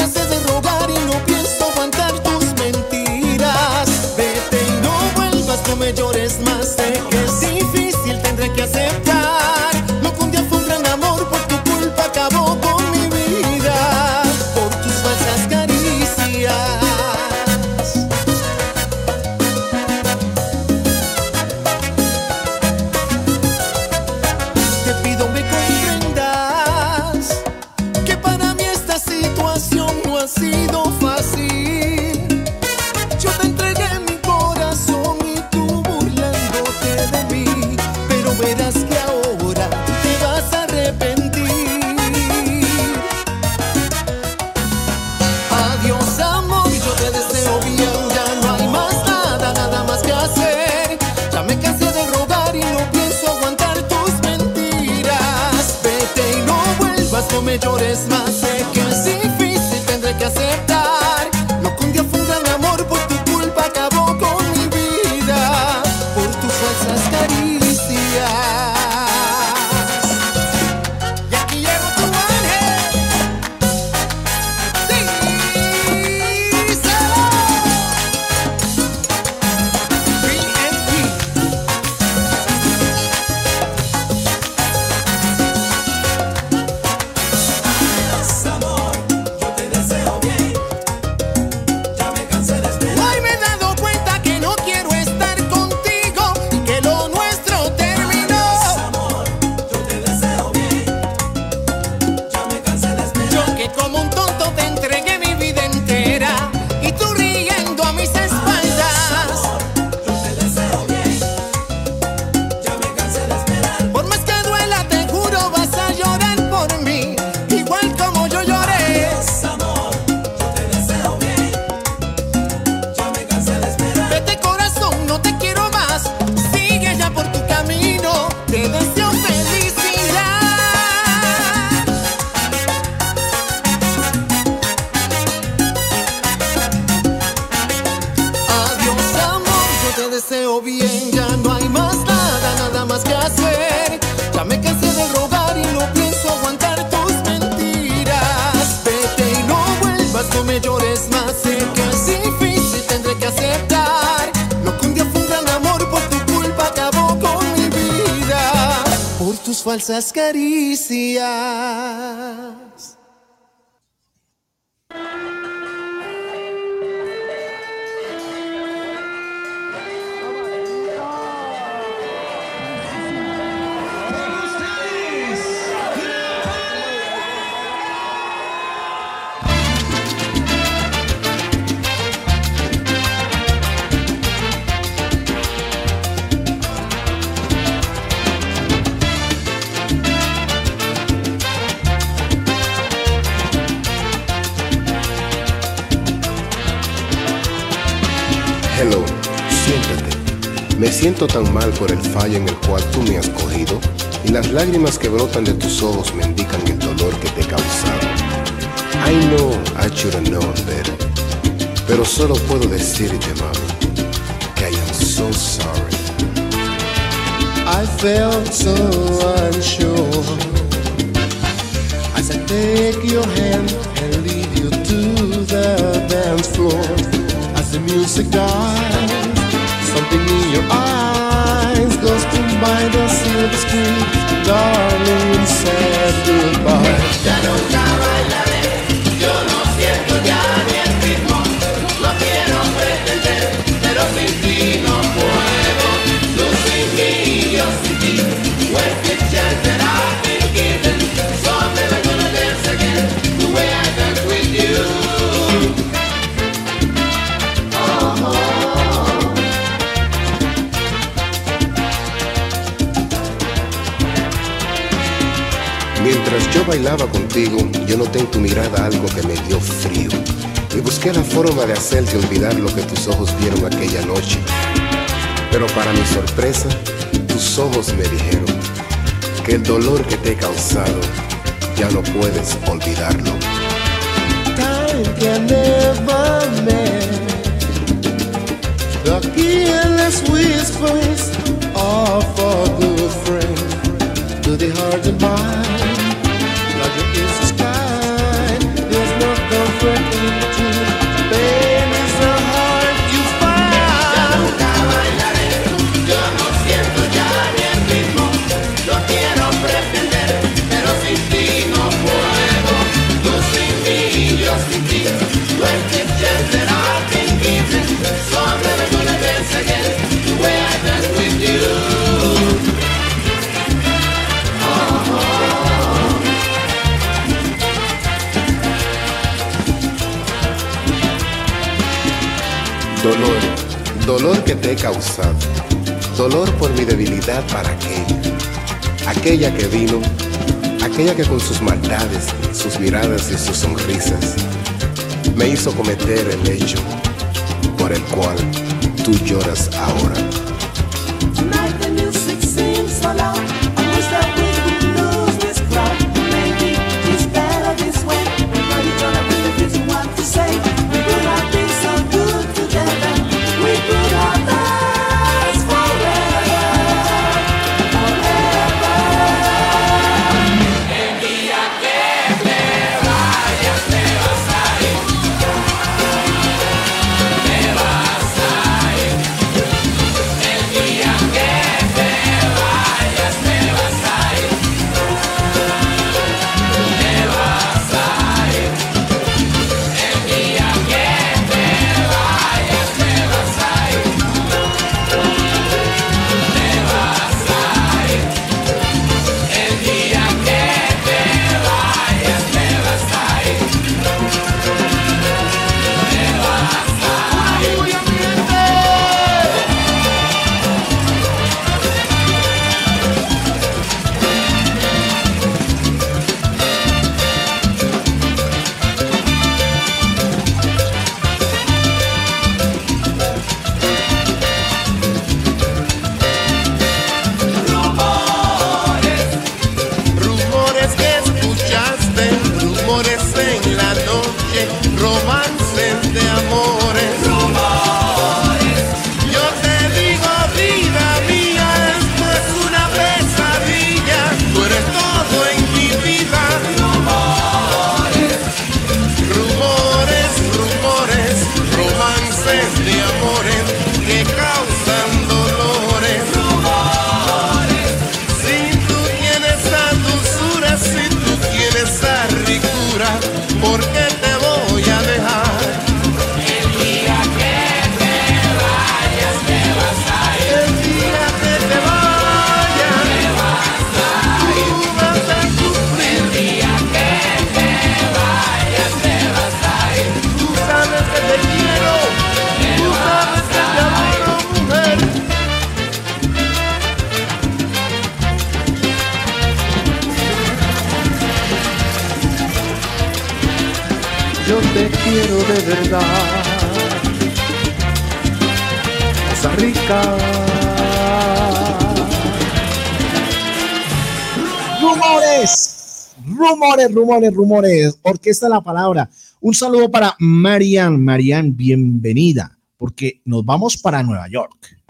tan mal por el fallo en el cual tú me has cogido y las lágrimas que brotan de tus ojos me indican el dolor que te he causado. I know I should have known better, pero solo puedo decirte, mami, que I am so sorry. I felt so unsure as I take your hand and lead you to the dance floor. As the music dies, something in your eyes the. Darling, goodbye. Ya nunca bailaré, yo no siento ya ni el. Lo quiero pretender, pero sin ti no puedo. Tú sin mí, yo sin ti. Bailaba contigo, yo noté en tu mirada algo que me dio frío. Y busqué la forma de hacerte olvidar lo que tus ojos vieron aquella noche. Pero para mi sorpresa, tus ojos me dijeron que el dolor que te he causado ya no puedes olvidarlo. whispers good to the heart and mind. Is sky, there's no comfort in dolor que te he causado. Dolor por mi debilidad para aquella. Aquella que vino, aquella que con sus maldades, sus miradas y sus sonrisas me hizo cometer el hecho por el cual tú lloras ahora. Verdad. Costa Rica. Rumores, rumores, rumores, rumores. Orquesta la palabra. Un saludo para Marian. Marian, bienvenida, porque nos vamos para Nueva York.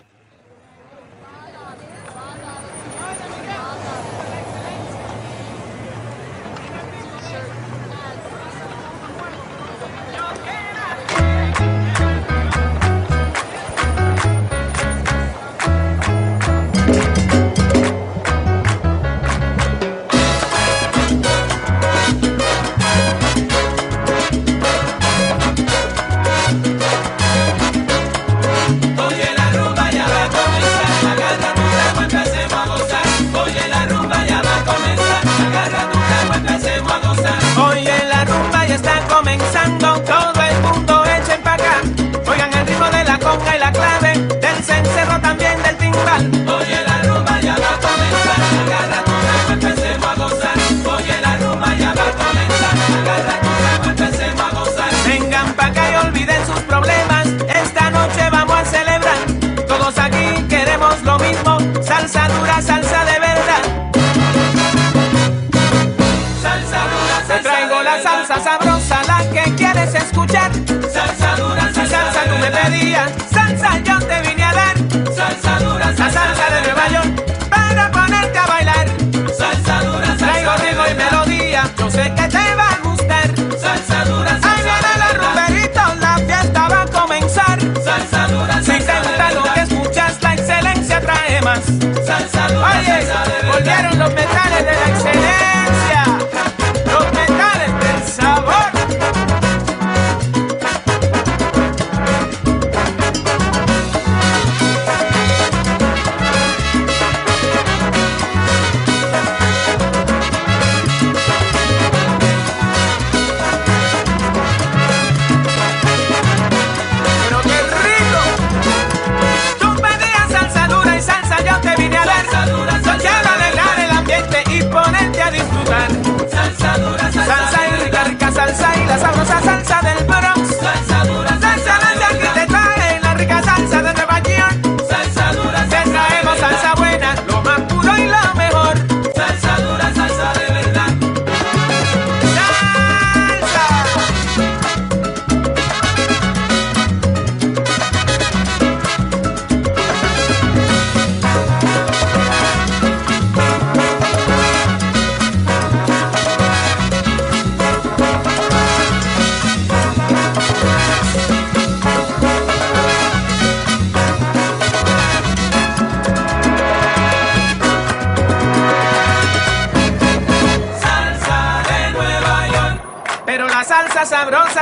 Todo el mundo echen pa' acá. Oigan el ritmo de la conga y la clave, del cencerro también del escuchar. Salsa dura, Si salsa tú me pedías, salsa yo te vine a dar. Salsa dura, La salsa de Nueva York, para ponerte a bailar. Salsa dura, Traigo ritmo y melodía, yo sé que te va a gustar. Salsa dura, Ahí viene la rumberito, la fiesta va a comenzar. Salsa dura, Si te gusta lo que escuchas, la excelencia trae más. Salsa dura, Oye, salsa de volvieron los metales de la excelencia.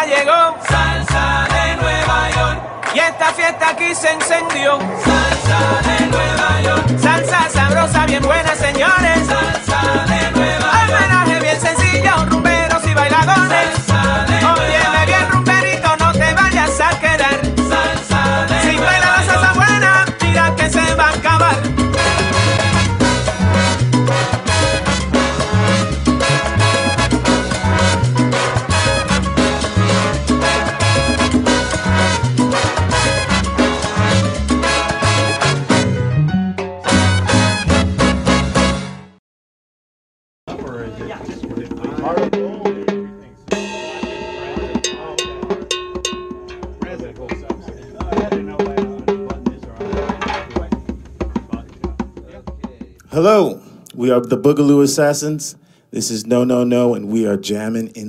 Llegó salsa de Nueva York, y esta fiesta aquí se encendió. The Boogaloo Assassins. This is No No No, and we are jamming in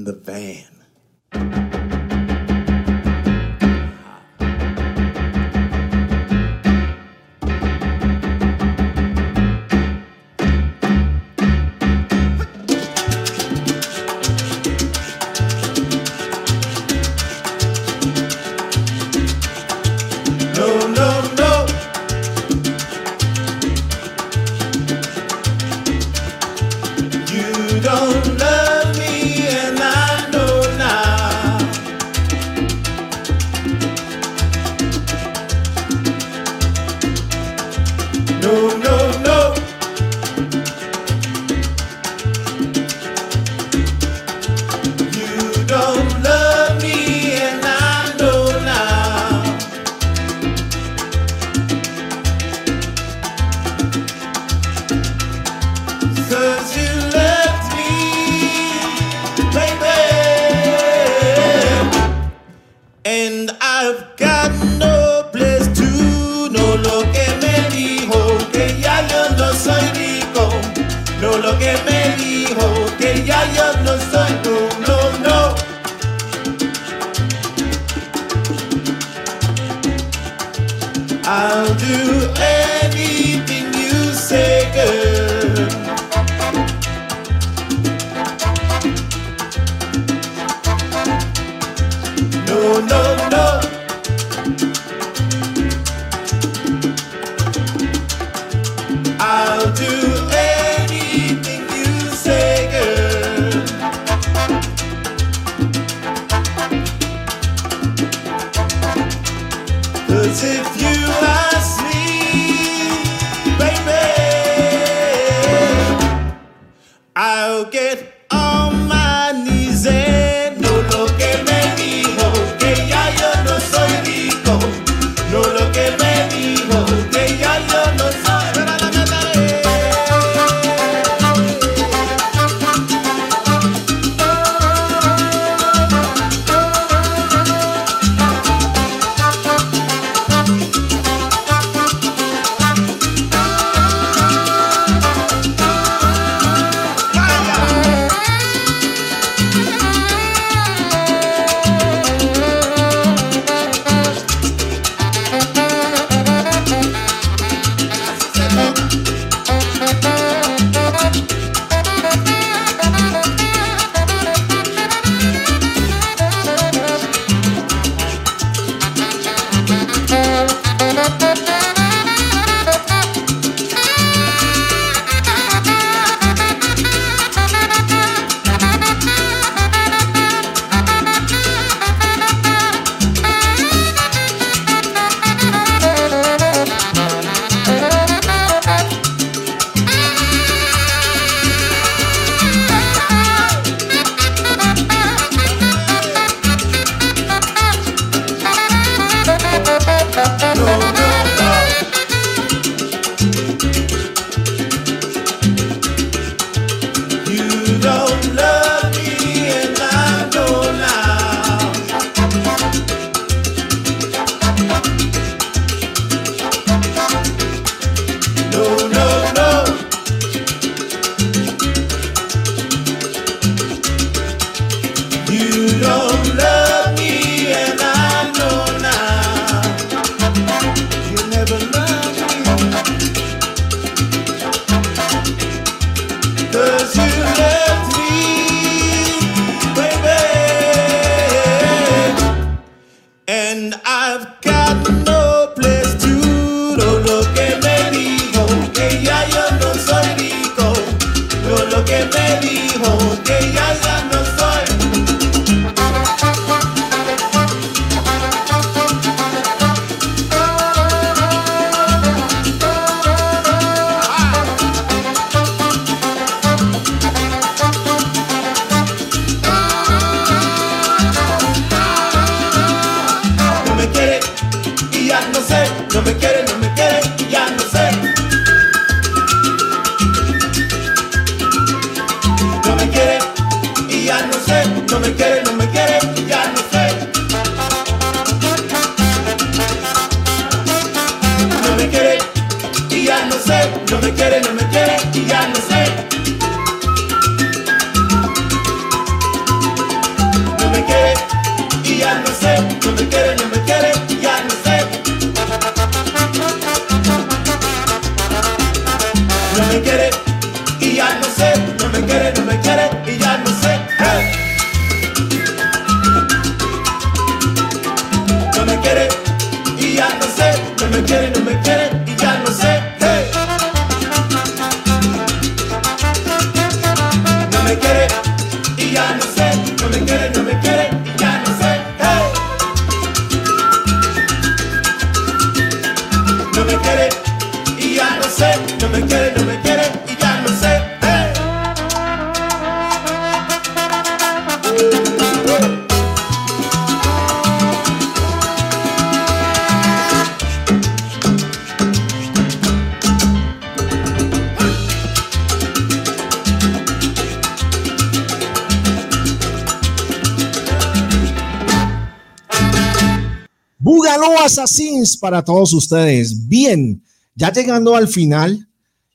para todos ustedes. Bien, ya llegando al final,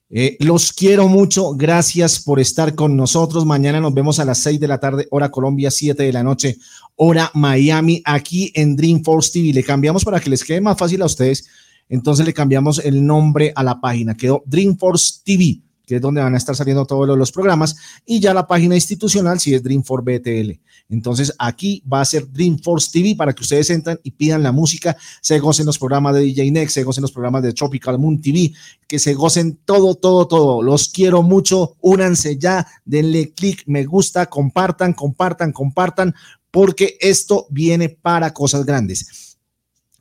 eh, los quiero mucho. Gracias por estar con nosotros. Mañana nos vemos a las 6 de la tarde, hora Colombia, 7 de la noche, hora Miami, aquí en Dreamforce TV. Le cambiamos para que les quede más fácil a ustedes. Entonces le cambiamos el nombre a la página. Quedó Dreamforce TV, que es donde van a estar saliendo todos los- programas. Y ya la página institucional, si es Dreamforce BTL. Entonces aquí va a ser Dreamforce TV para que ustedes entren y pidan la música, se gocen los programas de DJ Next, se gocen los programas de Tropical Moon TV, que se gocen todo, todo, todo. Los quiero mucho, únanse ya, denle clic, me gusta, compartan, compartan, compartan, porque esto viene para cosas grandes.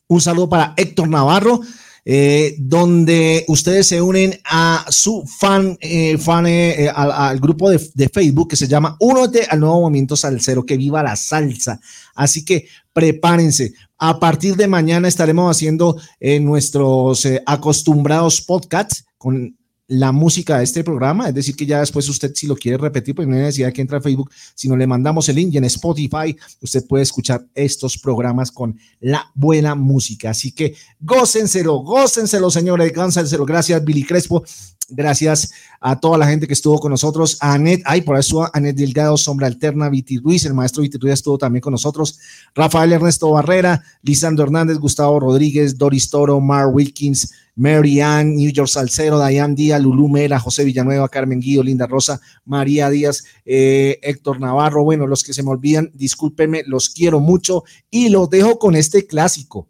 Un saludo para Héctor Navarro, eh, donde ustedes se unen a su fan, eh, fan eh, al, grupo de, Facebook que se llama Únete al nuevo movimiento salsero, que viva la salsa. Así que prepárense. A partir de mañana estaremos haciendo nuestros acostumbrados podcasts con la música de este programa, es decir, que ya después usted si lo quiere repetir, pues no hay necesidad que entre a Facebook, sino le mandamos el link y en Spotify usted puede escuchar estos programas con la buena música. Así que gócenselo, gócenselo, señores, gócenselo. Gracias, Billy Crespo. Gracias a toda la gente que estuvo con nosotros. A Anet, ay, por eso Anet Delgado, Sombra Alterna, Viti Ruiz, el maestro Viti Ruiz estuvo también con nosotros. Rafael Ernesto Barrera, Lisandro Hernández, Gustavo Rodríguez, Doris Toro, Mar Wilkins, Mary Ann, New York Salcero, Dayan Díaz, Lulú Mera, José Villanueva, Carmen Guido, Linda Rosa, María Díaz, eh, Héctor Navarro. Bueno, los que se me olvidan, discúlpenme, los quiero mucho y los dejo con este clásico.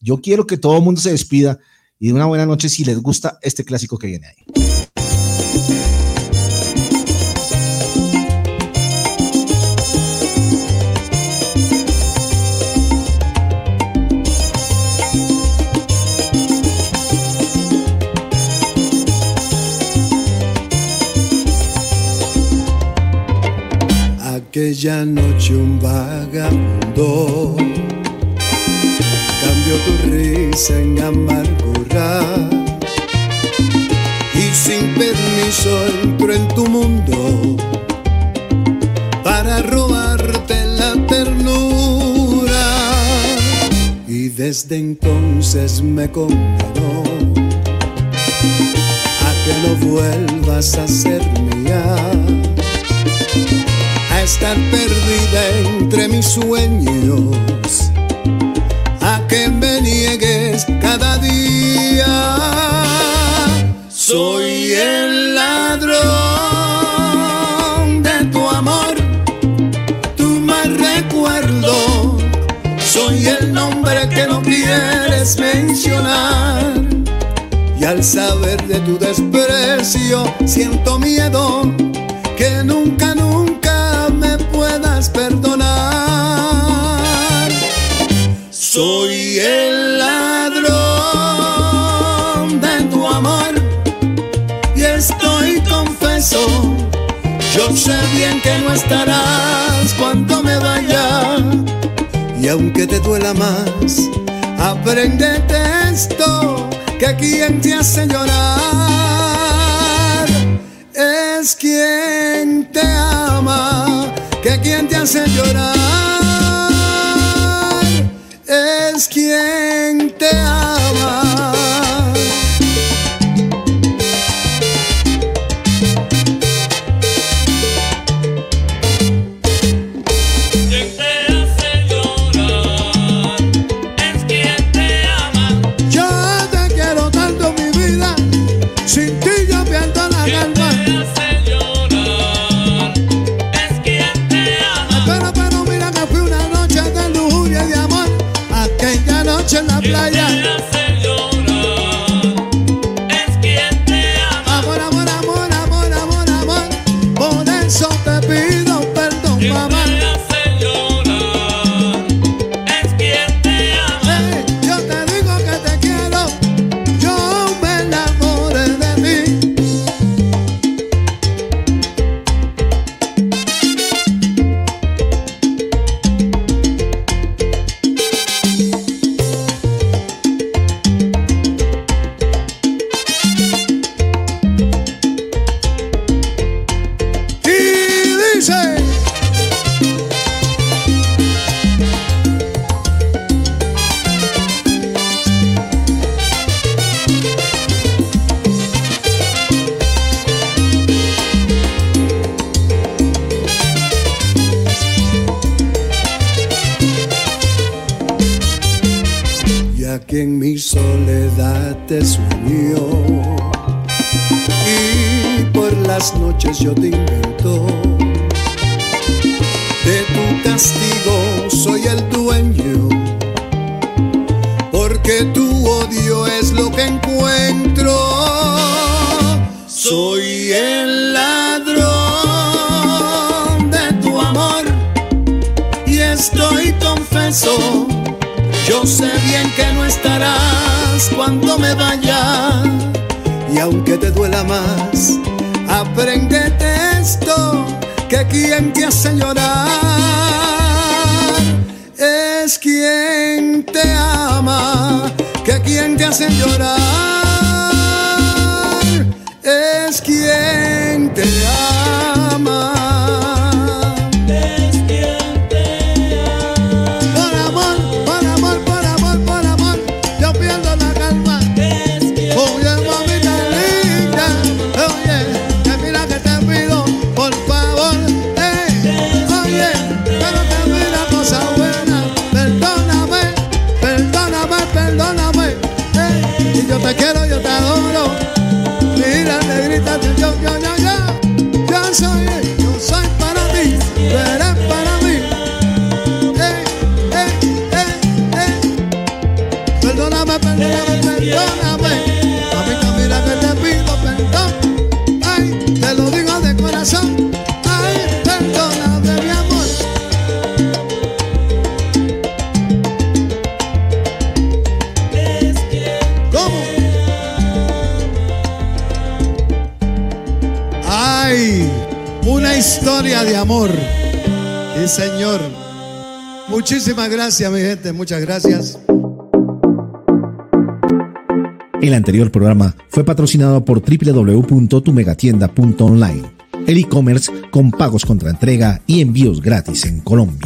Yo quiero que todo el mundo se despida y de una buena noche si les gusta este clásico que viene ahí. Aquella noche un vagabundo tu risa en amargura. Y sin permiso entró en tu mundo para robarte la ternura. Y desde entonces me condenó a que no vuelvas a ser mía a estar perdida entre mis sueños, a que me cada día. Soy el ladrón de tu amor, tu mal recuerdo. Soy el nombre que no quieres mencionar. Y al saber de tu desprecio, siento miedo que nunca, nunca sé bien que no estarás cuando me vaya. Y aunque te duela más, aprendete esto que quien te hace llorar es quien te ama, que quien te hace llorar es quien te ama. muchas gracias. El anterior programa fue patrocinado por www.tumegatienda.online, el e-commerce con pagos contra entrega y envíos gratis en Colombia.